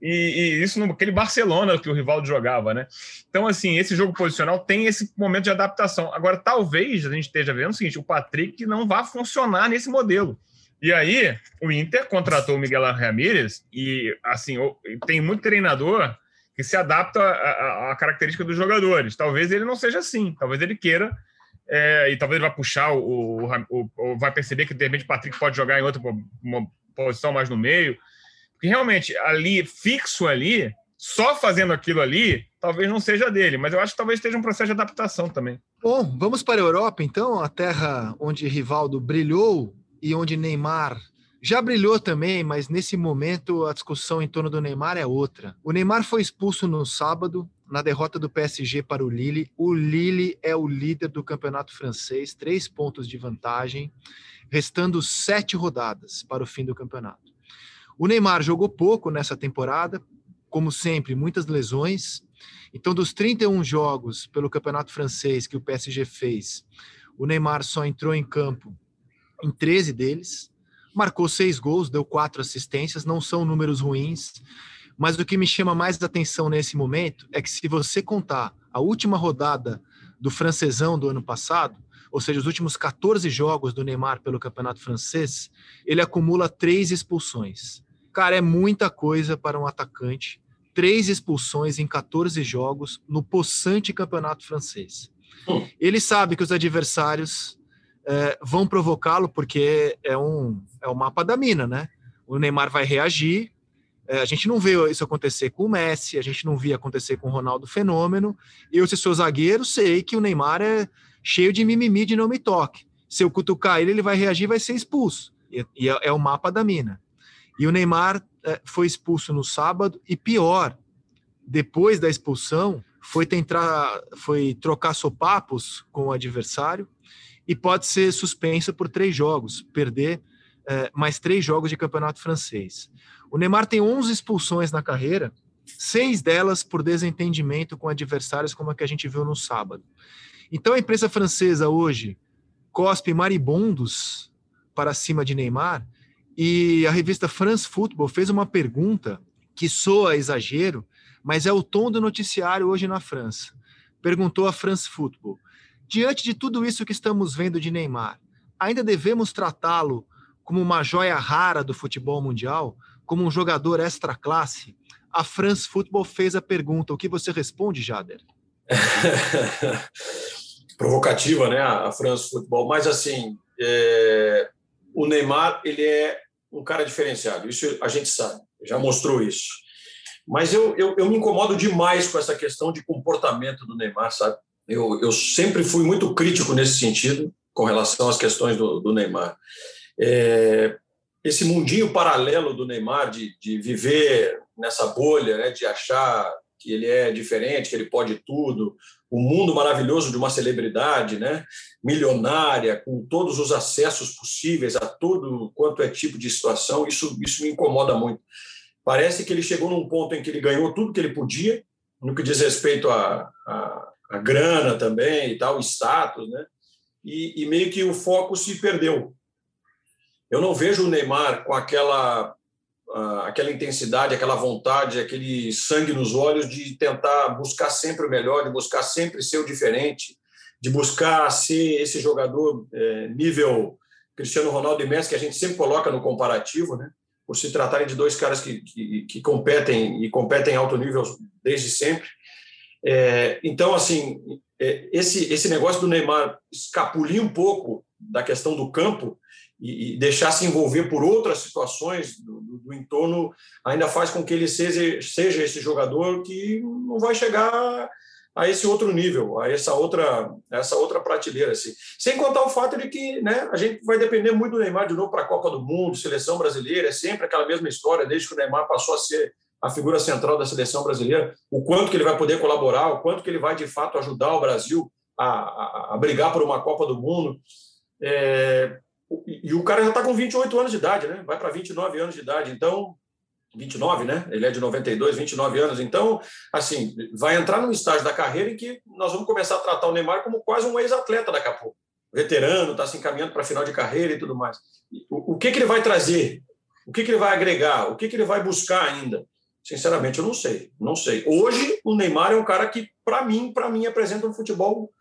e, e, isso naquele Barcelona que o Rivaldo jogava, né? Então, assim, esse jogo posicional tem esse momento de adaptação. Agora, talvez a gente esteja vendo o seguinte: o Patrick não vá funcionar nesse modelo. E aí, o Inter contratou o Miguel Ramírez e, assim, tem muito treinador que se adapta à, característica dos jogadores. Talvez ele não seja assim, talvez ele queira, é, e talvez ele vá puxar, o, o, o, vai perceber que de repente o Patrick pode jogar em outra posição mais no meio. Porque realmente, ali, fixo ali, só fazendo aquilo ali, talvez não seja dele, mas eu acho que talvez esteja um processo de adaptação também. Bom, vamos para a Europa, então, a terra onde Rivaldo brilhou e onde Neymar já brilhou também, mas nesse momento a discussão em torno do Neymar é outra. O Neymar foi expulso no sábado, na derrota do PSG para o Lille. O Lille é o líder do campeonato francês, três pontos de vantagem, restando sete rodadas para o fim do campeonato. O Neymar jogou pouco nessa temporada, como sempre, muitas lesões. Então, dos 31 jogos pelo campeonato francês que o PSG fez, o Neymar só entrou em campo em 13 deles marcou seis gols, deu quatro assistências, não são números ruins, mas o que me chama mais atenção nesse momento é que se você contar a última rodada do francesão do ano passado, ou seja, os últimos 14 jogos do Neymar pelo campeonato francês, ele acumula três expulsões. Cara, é muita coisa para um atacante. Três expulsões em 14 jogos no possante campeonato francês. Hum. Ele sabe que os adversários é, vão provocá-lo porque é um, é o mapa da mina, né? O Neymar vai reagir. É, a gente não vê isso acontecer com o Messi, a gente não via acontecer com o Ronaldo Fenômeno. Eu, se sou zagueiro, sei que o Neymar é cheio de mimimi de não me toque. Se eu cutucar ele, ele vai reagir vai ser expulso. E, e é, é, o mapa da mina. E o Neymar é, foi expulso no sábado, e pior, depois da expulsão, foi tentar, foi trocar sopapos com o adversário e pode ser suspensa por três jogos, perder é, mais três jogos de campeonato francês. O Neymar tem 11 expulsões na carreira, seis delas por desentendimento com adversários, como a que a gente viu no sábado. Então a imprensa francesa hoje cospe maribondos para cima de Neymar e a revista France Football fez uma pergunta que soa exagero, mas é o tom do noticiário hoje na França. Perguntou a France Football: Diante de tudo isso que estamos vendo de Neymar, ainda devemos tratá-lo como uma joia rara do futebol mundial, como um jogador extra classe? A France Football fez a pergunta. O que você responde, Jader? Provocativa, né, a France Football. Mas, assim, é... o Neymar, ele é um cara diferenciado. Isso a gente sabe, já mostrou isso. Mas eu, eu, eu me incomodo demais com essa questão de comportamento do Neymar, sabe? Eu, eu sempre fui muito crítico nesse sentido, com relação às questões do, do Neymar. É, esse mundinho paralelo do Neymar, de, de viver nessa bolha, né, de achar que ele é diferente, que ele pode tudo, o mundo maravilhoso de uma celebridade, né, milionária, com todos os acessos possíveis a tudo quanto é tipo de situação, isso, isso me incomoda muito. Parece que ele chegou num ponto em que ele ganhou tudo que ele podia, no que diz respeito a, a a grana também e tal, status, né? E, e, meio que o foco se perdeu. Eu não vejo o Neymar com aquela aquela intensidade, aquela vontade, aquele sangue nos olhos de tentar buscar sempre o melhor, de buscar sempre ser o diferente, de buscar ser esse jogador é, nível Cristiano Ronaldo e Messi, que a gente sempre coloca no comparativo, né? Por se tratarem de dois caras que, que, que competem e competem em alto nível desde sempre. É, então, assim, é, esse, esse negócio do Neymar escapulir um pouco da questão do campo e, e deixar se envolver por outras situações do, do, do, entorno ainda faz com que ele seja, seja esse jogador que não vai chegar a esse outro nível, a essa outra, essa outra prateleira. Assim. Sem contar o fato de que né, a gente vai depender muito do Neymar de novo para a Copa do Mundo, seleção brasileira, é sempre aquela mesma história, desde que o Neymar passou a ser a figura central da seleção brasileira, o quanto que ele vai poder colaborar, o quanto que ele vai de fato ajudar o Brasil a, a, a brigar por uma Copa do Mundo. É, e, o cara já está com 28 anos de idade, né? Vai para 29 anos de idade. Então, 29, né? Ele é de 92, 29 anos. Então, assim, vai entrar num estágio da carreira em que nós vamos começar a tratar o Neymar como quase um ex-atleta daqui a pouco. Veterano, está se encaminhando para final de carreira e tudo mais. O, o, que, que ele vai trazer? O que, que ele vai agregar? O que, que ele vai buscar ainda? Sinceramente, eu não sei. Não sei. Hoje, o Neymar é um cara que, para mim, para mim, apresenta um futebol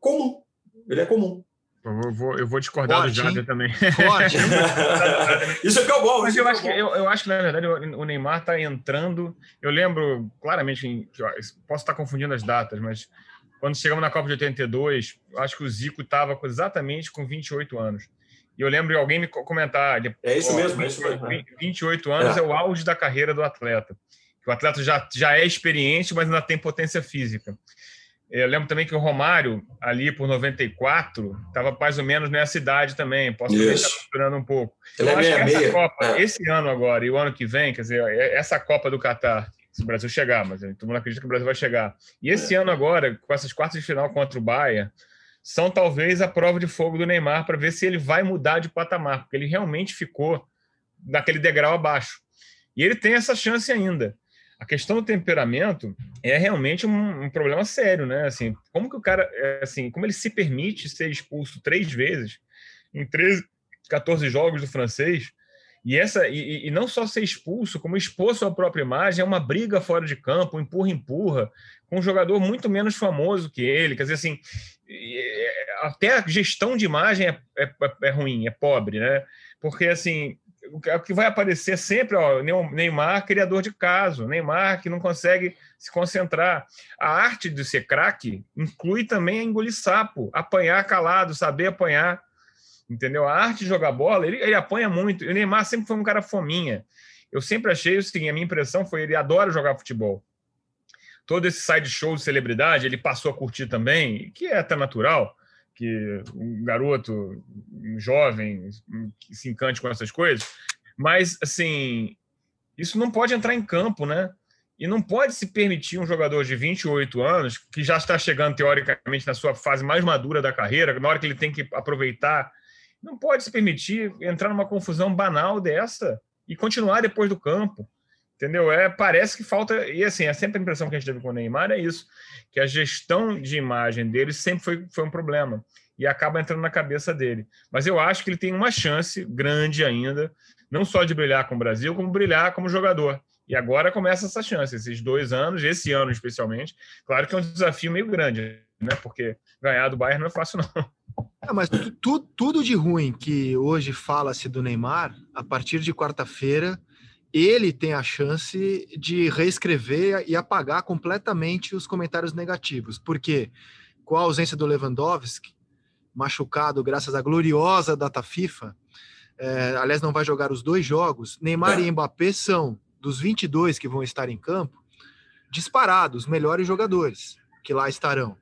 comum. Ele é comum. Eu vou, eu vou discordar Forte, do Jader também. Forte. Isso é que eu gosto. Mas eu acho, que, eu, eu, acho que, na verdade, o Neymar está entrando. Eu lembro claramente, posso estar confundindo as datas, mas quando chegamos na Copa de 82, acho que o Zico estava exatamente com 28 anos. E eu lembro de alguém me comentar. É isso mesmo, é isso mesmo. 28 anos é. é o auge da carreira do atleta. O atleta já, já é experiente, mas ainda tem potência física. Eu lembro também que o Romário, ali por 94, estava mais ou menos nessa idade também. Posso estar misturando um pouco. Eu é acho meia, que essa Copa, é. esse ano agora e o ano que vem, quer dizer, é, essa Copa do Catar, se o Brasil chegar, mas todo mundo acredita que o Brasil vai chegar. E esse é. ano agora, com essas quartas de final contra o Bahia, são talvez a prova de fogo do Neymar para ver se ele vai mudar de patamar, porque ele realmente ficou naquele degrau abaixo. E ele tem essa chance ainda a questão do temperamento é realmente um, um, problema sério, né? Assim, como que o cara, é, assim, como ele se permite ser expulso três vezes em 13, 14 jogos do francês? E essa e, e não só ser expulso, como expor sua própria imagem, é uma briga fora de campo, empurra empurra, com um jogador muito menos famoso que ele. Quer dizer, assim, até a gestão de imagem é, é, é ruim, é pobre, né? Porque assim, o que vai aparecer sempre, ó, Neymar, criador de caso, Neymar que não consegue se concentrar. A arte de ser craque inclui também engolir sapo, apanhar calado, saber apanhar, entendeu? A arte de jogar bola, ele, ele apanha muito. E o Neymar sempre foi um cara fominha. Eu sempre achei o seguinte, a minha impressão foi ele adora jogar futebol. Todo esse side show de celebridade, ele passou a curtir também, que é até natural que um garoto um jovem que se encante com essas coisas, mas assim, isso não pode entrar em campo, né? E não pode se permitir um jogador de 28 anos, que já está chegando teoricamente na sua fase mais madura da carreira, na hora que ele tem que aproveitar, não pode se permitir entrar numa confusão banal dessa e continuar depois do campo. Entendeu? É, parece que falta. E assim, é sempre a impressão que a gente teve com o Neymar é isso: que a gestão de imagem dele sempre foi, foi um problema. E acaba entrando na cabeça dele. Mas eu acho que ele tem uma chance grande ainda, não só de brilhar com o Brasil, como brilhar como jogador. E agora começa essa chance, esses dois anos, esse ano especialmente. Claro que é um desafio meio grande, né? Porque ganhar do Bayern não é fácil, não. É, mas tu, tudo de ruim que hoje fala-se do Neymar, a partir de quarta-feira, ele tem a chance de reescrever e apagar completamente os comentários negativos, porque com a ausência do Lewandowski, machucado graças à gloriosa data FIFA, é, aliás, não vai jogar os dois jogos, Neymar e Mbappé são, dos 22 que vão estar em campo, disparados, melhores jogadores que lá estarão.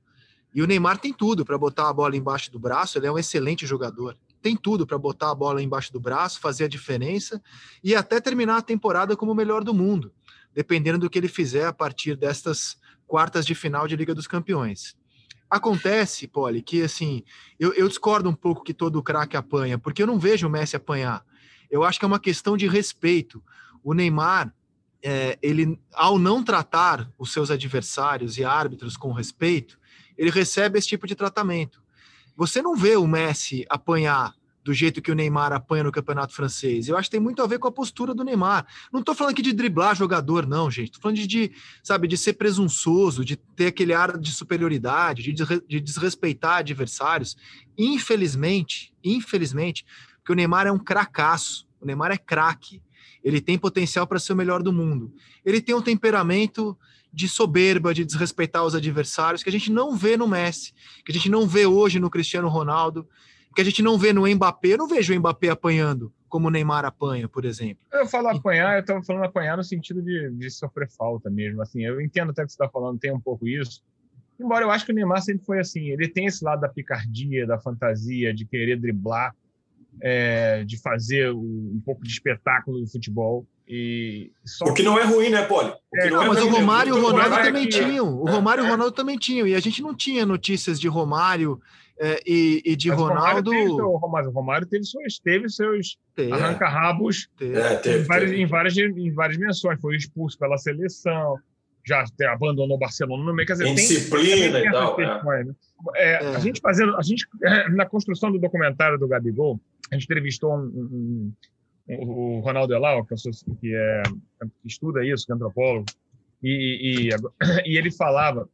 E o Neymar tem tudo para botar a bola embaixo do braço, ele é um excelente jogador tem tudo para botar a bola embaixo do braço, fazer a diferença e até terminar a temporada como o melhor do mundo, dependendo do que ele fizer a partir destas quartas de final de Liga dos Campeões. Acontece, Poli, que assim, eu, eu discordo um pouco que todo craque apanha, porque eu não vejo o Messi apanhar. Eu acho que é uma questão de respeito. O Neymar, é, ele, ao não tratar os seus adversários e árbitros com respeito, ele recebe esse tipo de tratamento. Você não vê o Messi apanhar do jeito que o Neymar apanha no campeonato francês. Eu acho que tem muito a ver com a postura do Neymar. Não estou falando aqui de driblar jogador, não, gente. Estou falando de, de, sabe, de ser presunçoso, de ter aquele ar de superioridade, de, de desrespeitar adversários. Infelizmente, infelizmente, porque o Neymar é um cracaço. O Neymar é craque. Ele tem potencial para ser o melhor do mundo. Ele tem um temperamento de soberba, de desrespeitar os adversários, que a gente não vê no Messi, que a gente não vê hoje no Cristiano Ronaldo, que a gente não vê no Mbappé. Eu não vejo o Mbappé apanhando como o Neymar apanha, por exemplo. Eu falo apanhar, eu estava falando apanhar no sentido de, de, sofrer falta mesmo. Assim, eu entendo até que você está falando, tem um pouco isso. Embora eu acho que o Neymar sempre foi assim, ele tem esse lado da picardia, da fantasia, de querer driblar, é, de fazer um pouco de espetáculo do futebol. E só... O que não é ruim, né, Poli? É, não, é mas o Romário e o Ronaldo também tinham. O Romário e o é. Ronaldo também tinham. E a gente não tinha notícias de Romário é, e, e, de mas Ronaldo. O Romário, o Romário teve seus, teve seus arranca-rabos é, em, várias, em, várias, em várias dimensões. Foi expulso pela seleção, já abandonou o Barcelona no meio. Quer dizer, Disciplina tem, tem e tal. É. Né? É, a gente fazendo, a gente, na construção do documentário do Gabigol, a gente entrevistou um, um, o Ronaldo Elau, que, que, é, que estuda isso, que é antropólogo, e, e, e ele falava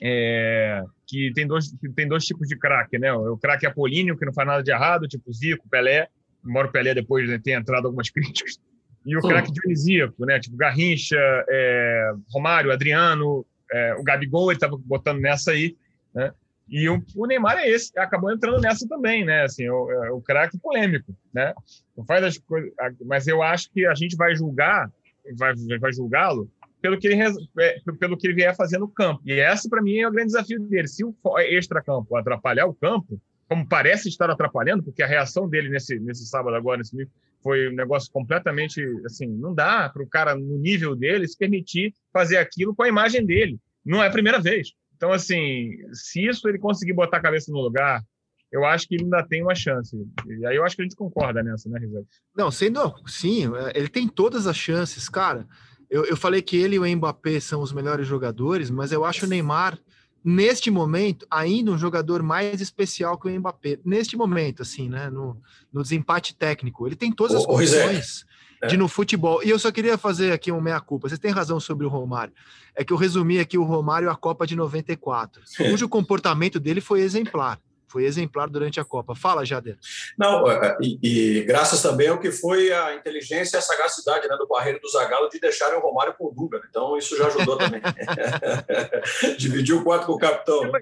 é, que tem dois, que tem dois tipos de craque, né? O craque apolíneo, que não faz nada de errado, tipo Zico, Pelé, embora o Pelé depois né, tenha entrado algumas críticas, e o craque dionisíaco, né? Tipo Garrincha, é, Romário, Adriano, é, o Gabigol, ele estava botando nessa aí, né? E o, o, Neymar é esse, acabou entrando nessa também, né? Assim, o, é, o craque polêmico, né? Não faz as coisas, mas eu acho que a gente vai julgar, vai, vai julgá-lo pelo que ele é, pelo que ele vier fazer no campo. E esse para mim é o grande desafio dele. Se o extra-campo atrapalhar o campo, como parece estar atrapalhando, porque a reação dele nesse nesse sábado agora nesse foi um negócio completamente assim, não dá para o cara no nível dele se permitir fazer aquilo com a imagem dele. Não é a primeira vez. Então, assim, se isso ele conseguir botar a cabeça no lugar, eu acho que ele ainda tem uma chance. E aí eu acho que a gente concorda nessa, né, Rizal? Não, sendo sim, é, ele tem todas as chances, cara. Eu, eu falei que ele e o Mbappé são os melhores jogadores, mas eu acho o Neymar, neste momento, ainda um jogador mais especial que o Mbappé. Neste momento, assim, né? No, no desempate técnico. Ele tem todas as condições é. De no futebol. E eu só queria fazer aqui um meia-culpa. Você tem razão sobre o Romário. É que eu resumi aqui o Romário a Copa de 94, cujo comportamento dele foi exemplar foi exemplar durante a Copa. Fala, Jader. Não, é, é, e, e, graças também ao que foi a inteligência e a sagacidade né, do Barreiro do Zagallo de deixarem o Romário com o Dunga. Então, isso já ajudou também. Dividiu o quarto com o capitão. Né?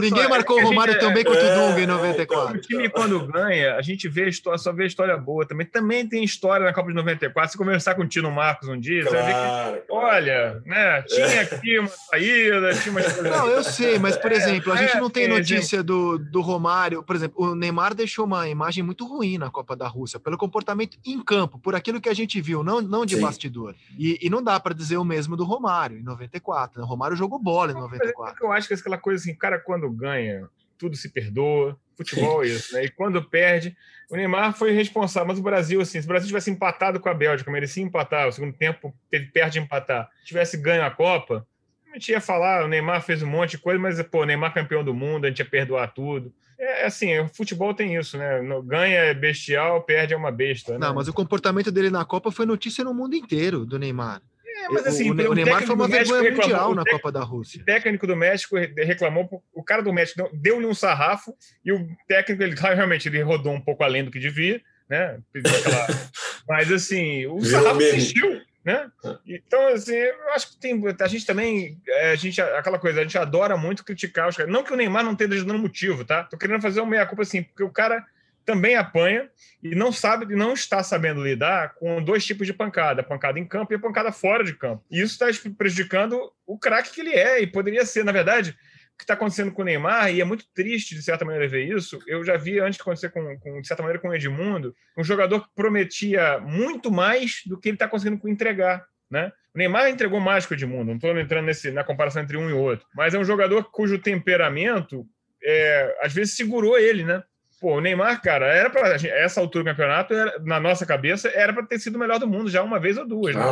Ninguém só, marcou é o Romário é, também contra o Dunga em 94. o time, quando ganha, a gente vê história, só vê história boa também. Também tem história na Copa de 94. Se conversar com o Tino Marcos um dia, claro, você vai ver que, claro. olha, né, tinha aqui uma saída, tinha uma... Não, eu sei, mas, por exemplo, a gente não tem notícia do, do Romário, por exemplo, o Neymar deixou uma imagem muito ruim na Copa da Rússia, pelo comportamento em campo, por aquilo que a gente viu, não, não de Sim. bastidor. E, e não dá para dizer o mesmo do Romário, em 94. Né? O Romário jogou bola em 94. Eu acho que é aquela coisa assim, cara, quando ganha, tudo se perdoa. Futebol é isso, né? E quando perde, o Neymar foi responsável. Mas o Brasil, assim, se o Brasil tivesse empatado com a Bélgica, merecia empatar, o segundo tempo teve perde empatar, tivesse ganho a Copa, a gente ia falar, o Neymar fez um monte de coisa, mas, pô, o Neymar campeão do mundo, a gente ia perdoar tudo. É, é assim, o futebol tem isso, né? Ganha é bestial, perde é uma besta. Né? Não, mas o comportamento dele na Copa foi notícia no mundo inteiro, do Neymar. É, mas assim, o, o Neymar foi uma vergonha mundial na Copa da Rússia. O técnico do México reclamou, o cara do México deu-lhe um sarrafo e o técnico, ele realmente ele rodou um pouco além do que devia, né? Mas assim, o sarrafo existiu. Né? Então, assim, eu acho que tem. A gente também. É, a gente, aquela coisa, a gente adora muito criticar os caras. Não que o Neymar não esteja dando motivo, tá? Tô querendo fazer uma meia-culpa assim, porque o cara também apanha e não sabe, não está sabendo lidar com dois tipos de pancada, a pancada em campo e a pancada fora de campo. E isso está prejudicando o craque que ele é e poderia ser, na verdade, que está acontecendo com o Neymar, e é muito triste, de certa maneira, ver isso. Eu já vi antes de acontecer, com, com, de certa maneira, com o Edmundo, um jogador que prometia muito mais do que ele está conseguindo entregar. Né? O Neymar entregou mais que o Edmundo, não estou entrando nesse, na comparação entre um e outro, mas é um jogador cujo temperamento é, às vezes segurou ele, né? Pô, o Neymar, cara, era para essa altura do campeonato, era, na nossa cabeça, era para ter sido o melhor do mundo já uma vez ou duas. Né?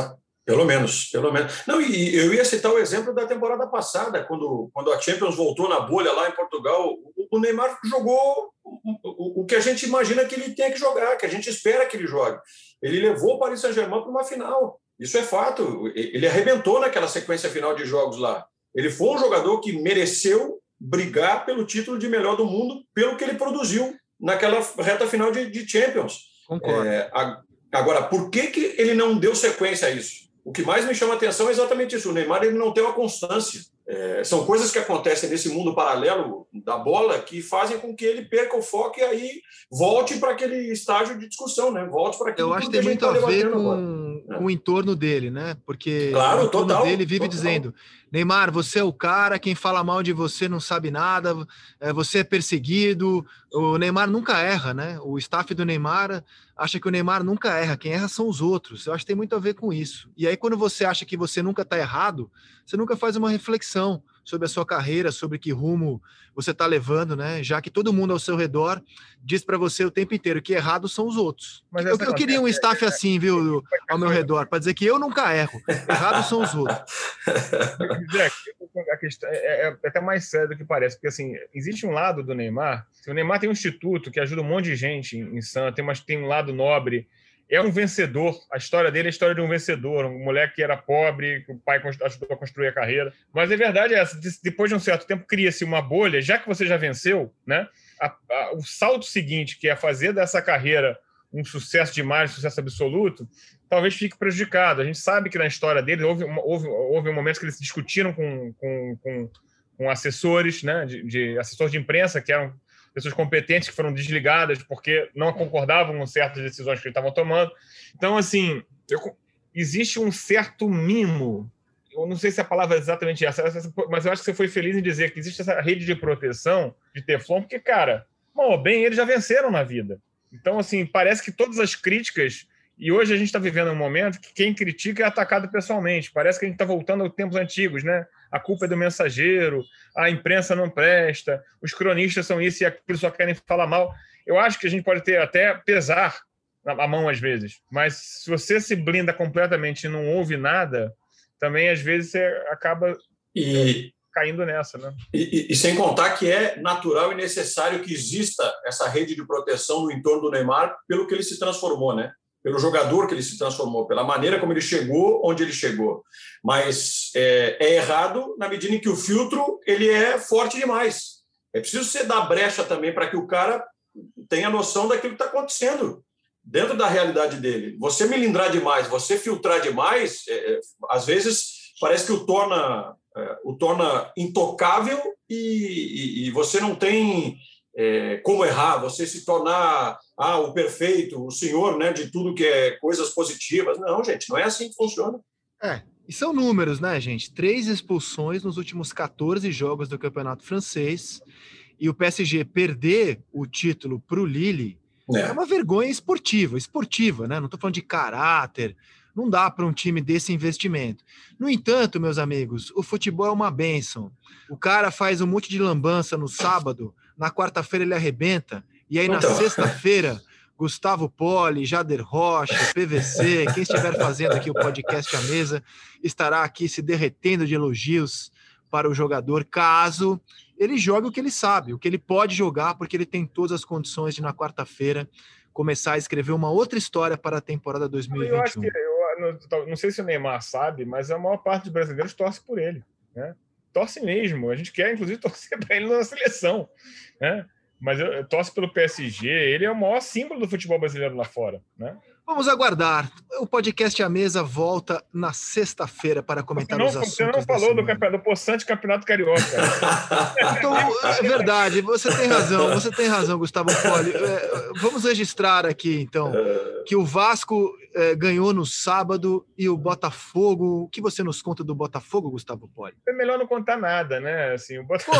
Pelo menos, pelo menos. Não, e eu ia citar o exemplo da temporada passada, quando, quando a Champions voltou na bolha lá em Portugal. O Neymar jogou o, o que a gente imagina que ele tem que jogar, que a gente espera que ele jogue. Ele levou o Paris Saint-Germain para uma final. Isso é fato. Ele arrebentou naquela sequência final de jogos lá. Ele foi um jogador que mereceu brigar pelo título de melhor do mundo pelo que ele produziu naquela reta final de, de Champions. Concordo. É, agora, por que, que ele não deu sequência a isso? O que mais me chama a atenção é exatamente isso. O Neymar ele não tem uma constância. É, são coisas que acontecem nesse mundo paralelo da bola que fazem com que ele perca o foco e aí volte para aquele estágio de discussão, né? Volte para Eu acho que tem muito tá a ver com, com, o entorno dele, né? Porque claro, o entorno total, dele vive total. dizendo: Neymar, você é o cara, quem fala mal de você não sabe nada, é, você é perseguido. O Neymar nunca erra, né? O staff do Neymar acha que o Neymar nunca erra, quem erra são os outros. Eu acho que tem muito a ver com isso. E aí, quando você acha que você nunca está errado, você nunca faz uma reflexão sobre a sua carreira, sobre que rumo você está levando, né? Já que todo mundo ao seu redor diz para você o tempo inteiro que errados são os outros. Mas eu, eu queria um staff assim, viu, ao meu redor, para dizer que eu nunca erro. Errados são os outros. a questão é, é, é, até mais sério do que parece, porque assim, existe um lado do Neymar. O Neymar tem um instituto que ajuda um monte de gente em, em Santa, tem, tem um lado nobre é um vencedor. A história dele é a história de um vencedor, um moleque que era pobre, que o pai ajudou a construir a carreira. Mas a verdade é essa: depois de um certo tempo, cria-se uma bolha, já que você já venceu, né? A, a, o salto seguinte, que é fazer dessa carreira um sucesso demais, um sucesso absoluto, talvez fique prejudicado. A gente sabe que na história dele houve, houve, houve momentos que eles discutiram com, com, com, com assessores, né, de, de assessores de imprensa, que eram pessoas competentes que foram desligadas porque não concordavam com certas decisões que eles estavam tomando. Então, assim, eu, existe um certo mimo. Eu não sei se a palavra é exatamente essa, mas eu acho que você foi feliz em dizer que existe essa rede de proteção de Teflon, porque, cara, mal ou bem, eles já venceram na vida. Então, assim, parece que todas as críticas e hoje a gente está vivendo um momento que quem critica é atacado pessoalmente. Parece que a gente está voltando aos tempos antigos, né? A culpa é do mensageiro, a imprensa não presta, os cronistas são isso e aquilo, só querem falar mal. Eu acho que a gente pode ter até pesar a mão às vezes, mas se você se blinda completamente e não ouve nada, também às vezes você acaba e, caindo nessa, né? E, e, e, sem contar que é natural e necessário que exista essa rede de proteção no entorno do Neymar pelo que ele se transformou, né? Pelo jogador que ele se transformou, pela maneira como ele chegou onde ele chegou. Mas é, é, errado na medida em que o filtro ele é forte demais. É preciso você dar brecha também para que o cara tenha noção daquilo que está acontecendo dentro da realidade dele. Você melindrar demais, você filtrar demais, é, é às vezes parece que o torna, é, o torna intocável e, e, e você não tem é, como errar, você se tornar ah, o perfeito, o senhor né, de tudo que é coisas positivas. Não, gente, não é assim que funciona. É, e são números, né, gente? Três expulsões nos últimos 14 jogos do Campeonato Francês e o PSG perder o título para o Lille é. é. uma vergonha esportiva, esportiva, né? Não estou falando de caráter, não dá para um time desse investimento. No entanto, meus amigos, o futebol é uma benção. O cara faz um monte de lambança no sábado, na quarta-feira ele arrebenta, e aí na então. sexta-feira, Gustavo Poli, Jader Rocha, PVC, quem estiver fazendo aqui o podcast à mesa, estará aqui se derretendo de elogios para o jogador, caso ele jogue o que ele sabe, o que ele pode jogar, porque ele tem todas as condições de, na quarta-feira, começar a escrever uma outra história para a temporada 2021. Eu acho que, eu não, não sei se o Neymar sabe, mas a maior parte dos brasileiros torce por ele. Né? Torce mesmo. A gente quer, inclusive, torcer para ele na seleção. Né? Mas eu, eu torço pelo PSG. Ele é o maior símbolo do futebol brasileiro lá fora. Né? Vamos aguardar. O podcast à mesa volta na sexta-feira para comentar não, os assuntos. Você não falou do, campeonato, do possante campeonato carioca. então, é verdade. Você tem razão. Você tem razão, Gustavo Poli. É, vamos registrar aqui, então, que o Vasco é, ganhou no sábado e o Botafogo. O que você nos conta do Botafogo, Gustavo Poli? É melhor não contar nada, né? Assim, o Botafogo.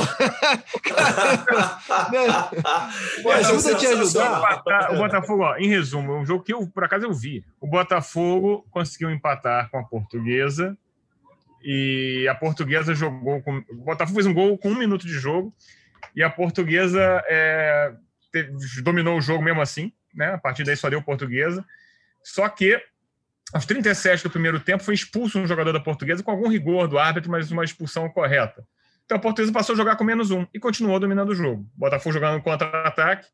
Ajuda a te ajudar. O Botafogo, ó, em resumo, é um jogo que eu, por acaso, eu vi. O Botafogo conseguiu empatar com a Portuguesa e a Portuguesa jogou com. O Botafogo fez um gol com um minuto de jogo e a Portuguesa é, teve, dominou o jogo mesmo assim, né? A partir daí só deu Portuguesa. Só que aos 37 do primeiro tempo foi expulso um jogador da Portuguesa com algum rigor do árbitro, mas uma expulsão correta. Então a Portuguesa passou a jogar com menos um e continuou dominando o jogo. O Botafogo jogando contra-ataque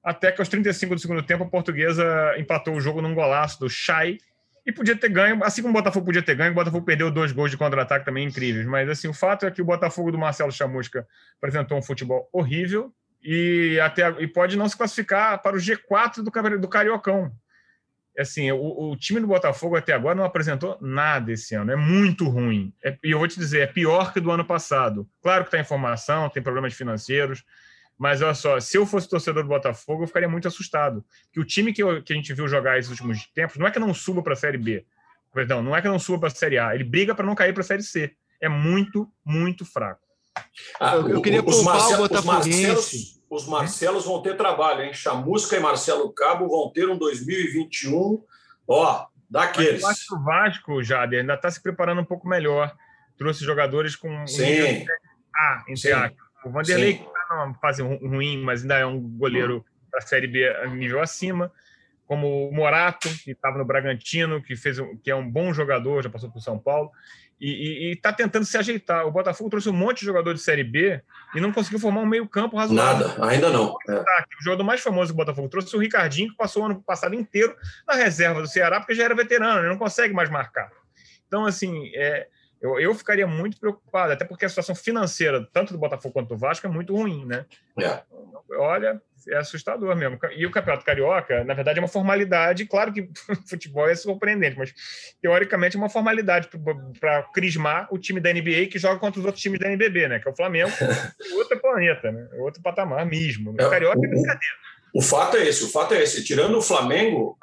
até que aos 35 do segundo tempo a portuguesa empatou o jogo num golaço do Chay e podia ter ganho, assim como o Botafogo podia ter ganho, o Botafogo perdeu dois gols de contra-ataque também incríveis. Mas assim, o fato é que o Botafogo do Marcelo Chamusca apresentou um futebol horrível e até e pode não se classificar para o G4 do, do Cariocão. Assim, o, o, time do Botafogo até agora não apresentou nada esse ano. É muito ruim. É, e eu vou te dizer, é pior que do ano passado. Claro que está em formação, tem problemas financeiros, mas olha só, se eu fosse torcedor do Botafogo, eu ficaria muito assustado. Que o time que, eu, que a gente viu jogar esses últimos tempos não é que não suba para a Série B. Perdão, não é que não suba para a Série A. Ele briga para não cair para a Série C. É muito, muito fraco. Ah, eu, eu, queria Marcel, o Marcelos, os Marcelos vão ter trabalho, hein? Chamusca e Marcelo Cabo vão ter um 2021, ó, daqueles. Mas eu acho que o Vasco, Jader, ainda está se preparando um pouco melhor. Trouxe jogadores com Sim. Um ah, entre Sim. O Vanderlei numa fase ruim, mas ainda é um goleiro da Série B nível acima. Como o Morato, que estava no Bragantino, que, fez, que é um bom jogador, já passou por São Paulo, e está tentando se ajeitar. O Botafogo trouxe um monte de jogador de Série B e não conseguiu formar um meio-campo razoável. Nada, ainda não. É. O jogador mais famoso do Botafogo trouxe o Ricardinho, que passou o ano passado inteiro na reserva do Ceará, porque já era veterano, ele não consegue mais marcar. Então, assim, é, eu, eu ficaria muito preocupado, até porque a situação financeira, tanto do Botafogo quanto do Vasco, é muito ruim, né? É. Olha, é assustador mesmo. E o Campeonato Carioca, na verdade, é uma formalidade. Claro que futebol é surpreendente, mas teoricamente é uma formalidade para crismar o time da NBA que joga contra os outros times da NBB, né? Que é o Flamengo, outro planeta, né? Outro patamar mesmo. O é, Carioca é brincadeira. O fato é esse, o fato é esse. Tirando o Flamengo,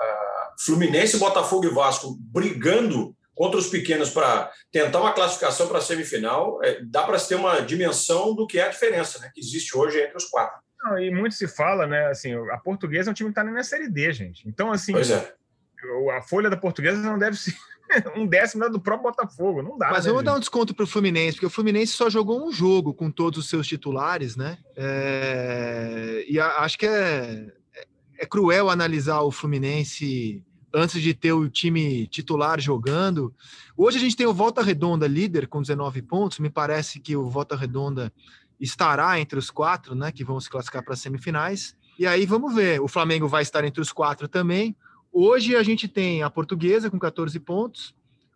Fluminense, Botafogo e Vasco brigando contra os pequenos para tentar uma classificação para a semifinal, é, dá para se ter uma dimensão do que é a diferença né, que existe hoje entre os quatro. Não, e muito se fala, né? Assim, a portuguesa é um time que está na Série D, gente. Então, assim, pois é. a folha da portuguesa não deve ser um décimo do próprio Botafogo. Não dá. Mas né, vamos gente? dar um desconto para o Fluminense, porque o Fluminense só jogou um jogo com todos os seus titulares, né? É... E a, acho que é, é cruel analisar o Fluminense antes de ter o time titular jogando. Hoje a gente tem o Volta Redonda líder com 19 pontos. Me parece que o Volta Redonda estará entre os quatro, né, que vão se classificar para as semifinais. E aí vamos ver. O Flamengo vai estar entre os quatro também. Hoje a gente tem a Portuguesa com 14 pontos,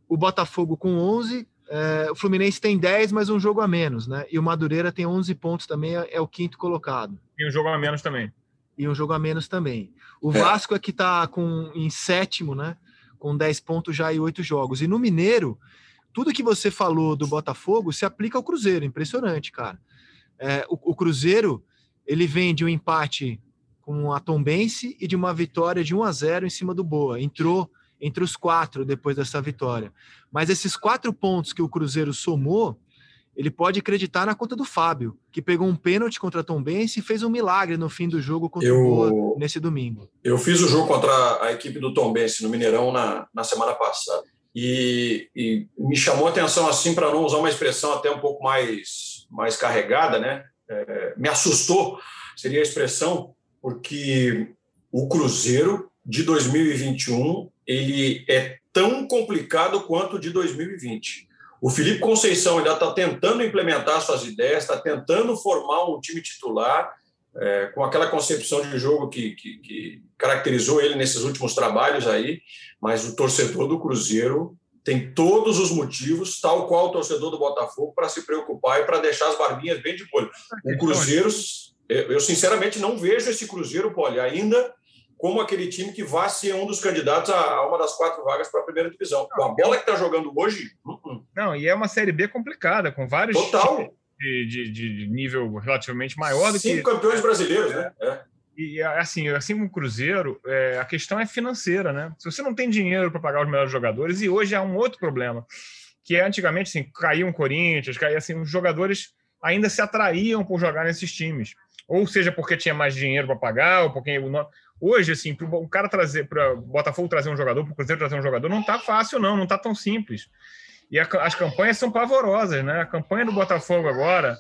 o Botafogo com 11, é, o Fluminense tem 10, mas um jogo a menos, né? E o Madureira tem 11 pontos também, é, é o quinto colocado. E um jogo a menos também e um jogo a menos também. O é. Vasco é que está com, em sétimo, né? Com 10 pontos já e oito jogos. E no Mineiro, tudo que você falou do Botafogo se aplica ao Cruzeiro. Impressionante, cara. É, o, o, Cruzeiro ele vem de um empate com a Tombense e de uma vitória de 1 a 0 em cima do Boa. Entrou entre os quatro depois dessa vitória. Mas esses quatro pontos que o Cruzeiro somou ele pode acreditar na conta do Fábio, que pegou um pênalti contra Tom Bense e fez um milagre no fim do jogo contra eu, o Boa nesse domingo. Eu fiz o jogo contra a equipe do Tom Bense no Mineirão na, na semana passada. E, e me chamou a atenção assim para não usar uma expressão até um pouco mais, mais carregada, né? É, me assustou, seria a expressão, porque o Cruzeiro de 2021 ele é tão complicado quanto o de 2020 o Felipe Conceição ainda está tentando implementar suas ideias, está tentando formar um time titular é, com aquela concepção de jogo que, que, que, caracterizou ele nesses últimos trabalhos aí, mas o torcedor do Cruzeiro tem todos os motivos, tal qual o torcedor do Botafogo, para se preocupar e para deixar as barbinhas bem de molho. O Cruzeiro, eu sinceramente não vejo esse Cruzeiro, Poli, ainda como aquele time que vai ser um dos candidatos a uma das quatro vagas para a primeira divisão. Com a bola que está jogando hoje. Uh -uh. Não, e é uma Série B complicada, com vários Total. De, de, de, nível relativamente maior do Cinco que. Cinco campeões brasileiros, né? É. E assim, assim como o Cruzeiro, é, a questão é financeira, né? Se você não tem dinheiro para pagar os melhores jogadores, e hoje há um outro problema, que é antigamente assim, caía um Corinthians, caía assim, os jogadores ainda se atraíam por jogar nesses times. Ou seja, porque tinha mais dinheiro para pagar, ou porque Hoje, assim, para o cara trazer, para Botafogo trazer um jogador, para o Cruzeiro trazer um jogador, não está fácil, não, não está tão simples. E a, as campanhas são pavorosas, né? A campanha do Botafogo agora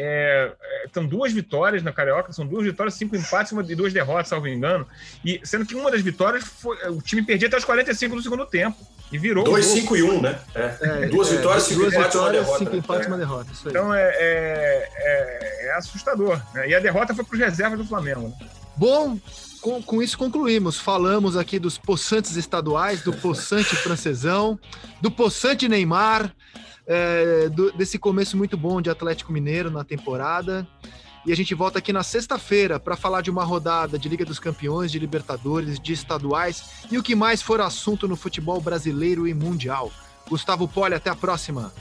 é, é, são duas vitórias na Carioca, são duas vitórias, cinco empates e duas derrotas, salvo engano. E sendo que uma das vitórias foi, o time perdia até os 45 do segundo tempo. E virou. 2, 5 e 1, um, né? É. É, duas vitórias, cinco duas empates, vitórias, uma derrota. Cinco empates e uma derrota. Isso aí. Então é, é, é assustador. Né? E a derrota foi para os reservas do Flamengo. Né? Bom, com, com, isso concluímos. Falamos aqui dos possantes estaduais, do possante francesão, do possante Neymar, é, do, desse começo muito bom de Atlético Mineiro na temporada. E a gente volta aqui na sexta-feira para falar de uma rodada de Liga dos Campeões, de Libertadores, de estaduais e o que mais for assunto no futebol brasileiro e mundial. Gustavo Poli, até a próxima.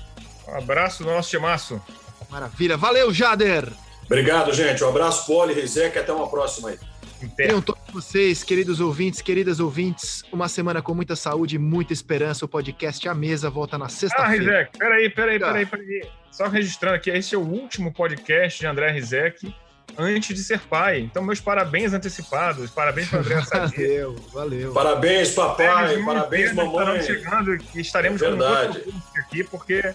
Um abraço no nosso timaço. Maravilha. Valeu, Jader. Obrigado, gente. Um abraço, Poli, Rizek. Até uma próxima aí. Tenham todos vocês, queridos ouvintes, queridas ouvintes, uma semana com muita saúde e muita esperança. O podcast A Mesa volta na sexta-feira. Ah, Rizek, peraí, peraí, peraí, peraí. Só registrando aqui, esse é o último podcast de André Rizek antes de ser pai. Então, meus parabéns antecipados. Parabéns para André Valeu, valeu. Parabéns, papai. Parabéns, mamãe. chegando e estaremos é com outro aqui, porque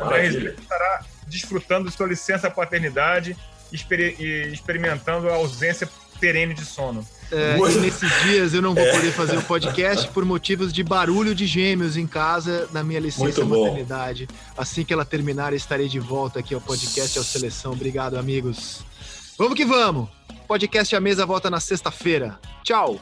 André Rizek estará desfrutando de sua licença paternidade e experimentando a ausência perene de sono. É, nesses dias eu não vou é. poder fazer o podcast por motivos de barulho de gêmeos em casa na minha licença maternidade. Assim que ela terminar, estarei de volta aqui ao podcast ao Seleção. Obrigado, amigos. Vamos que vamos! Podcast A Mesa volta na sexta-feira. Tchau!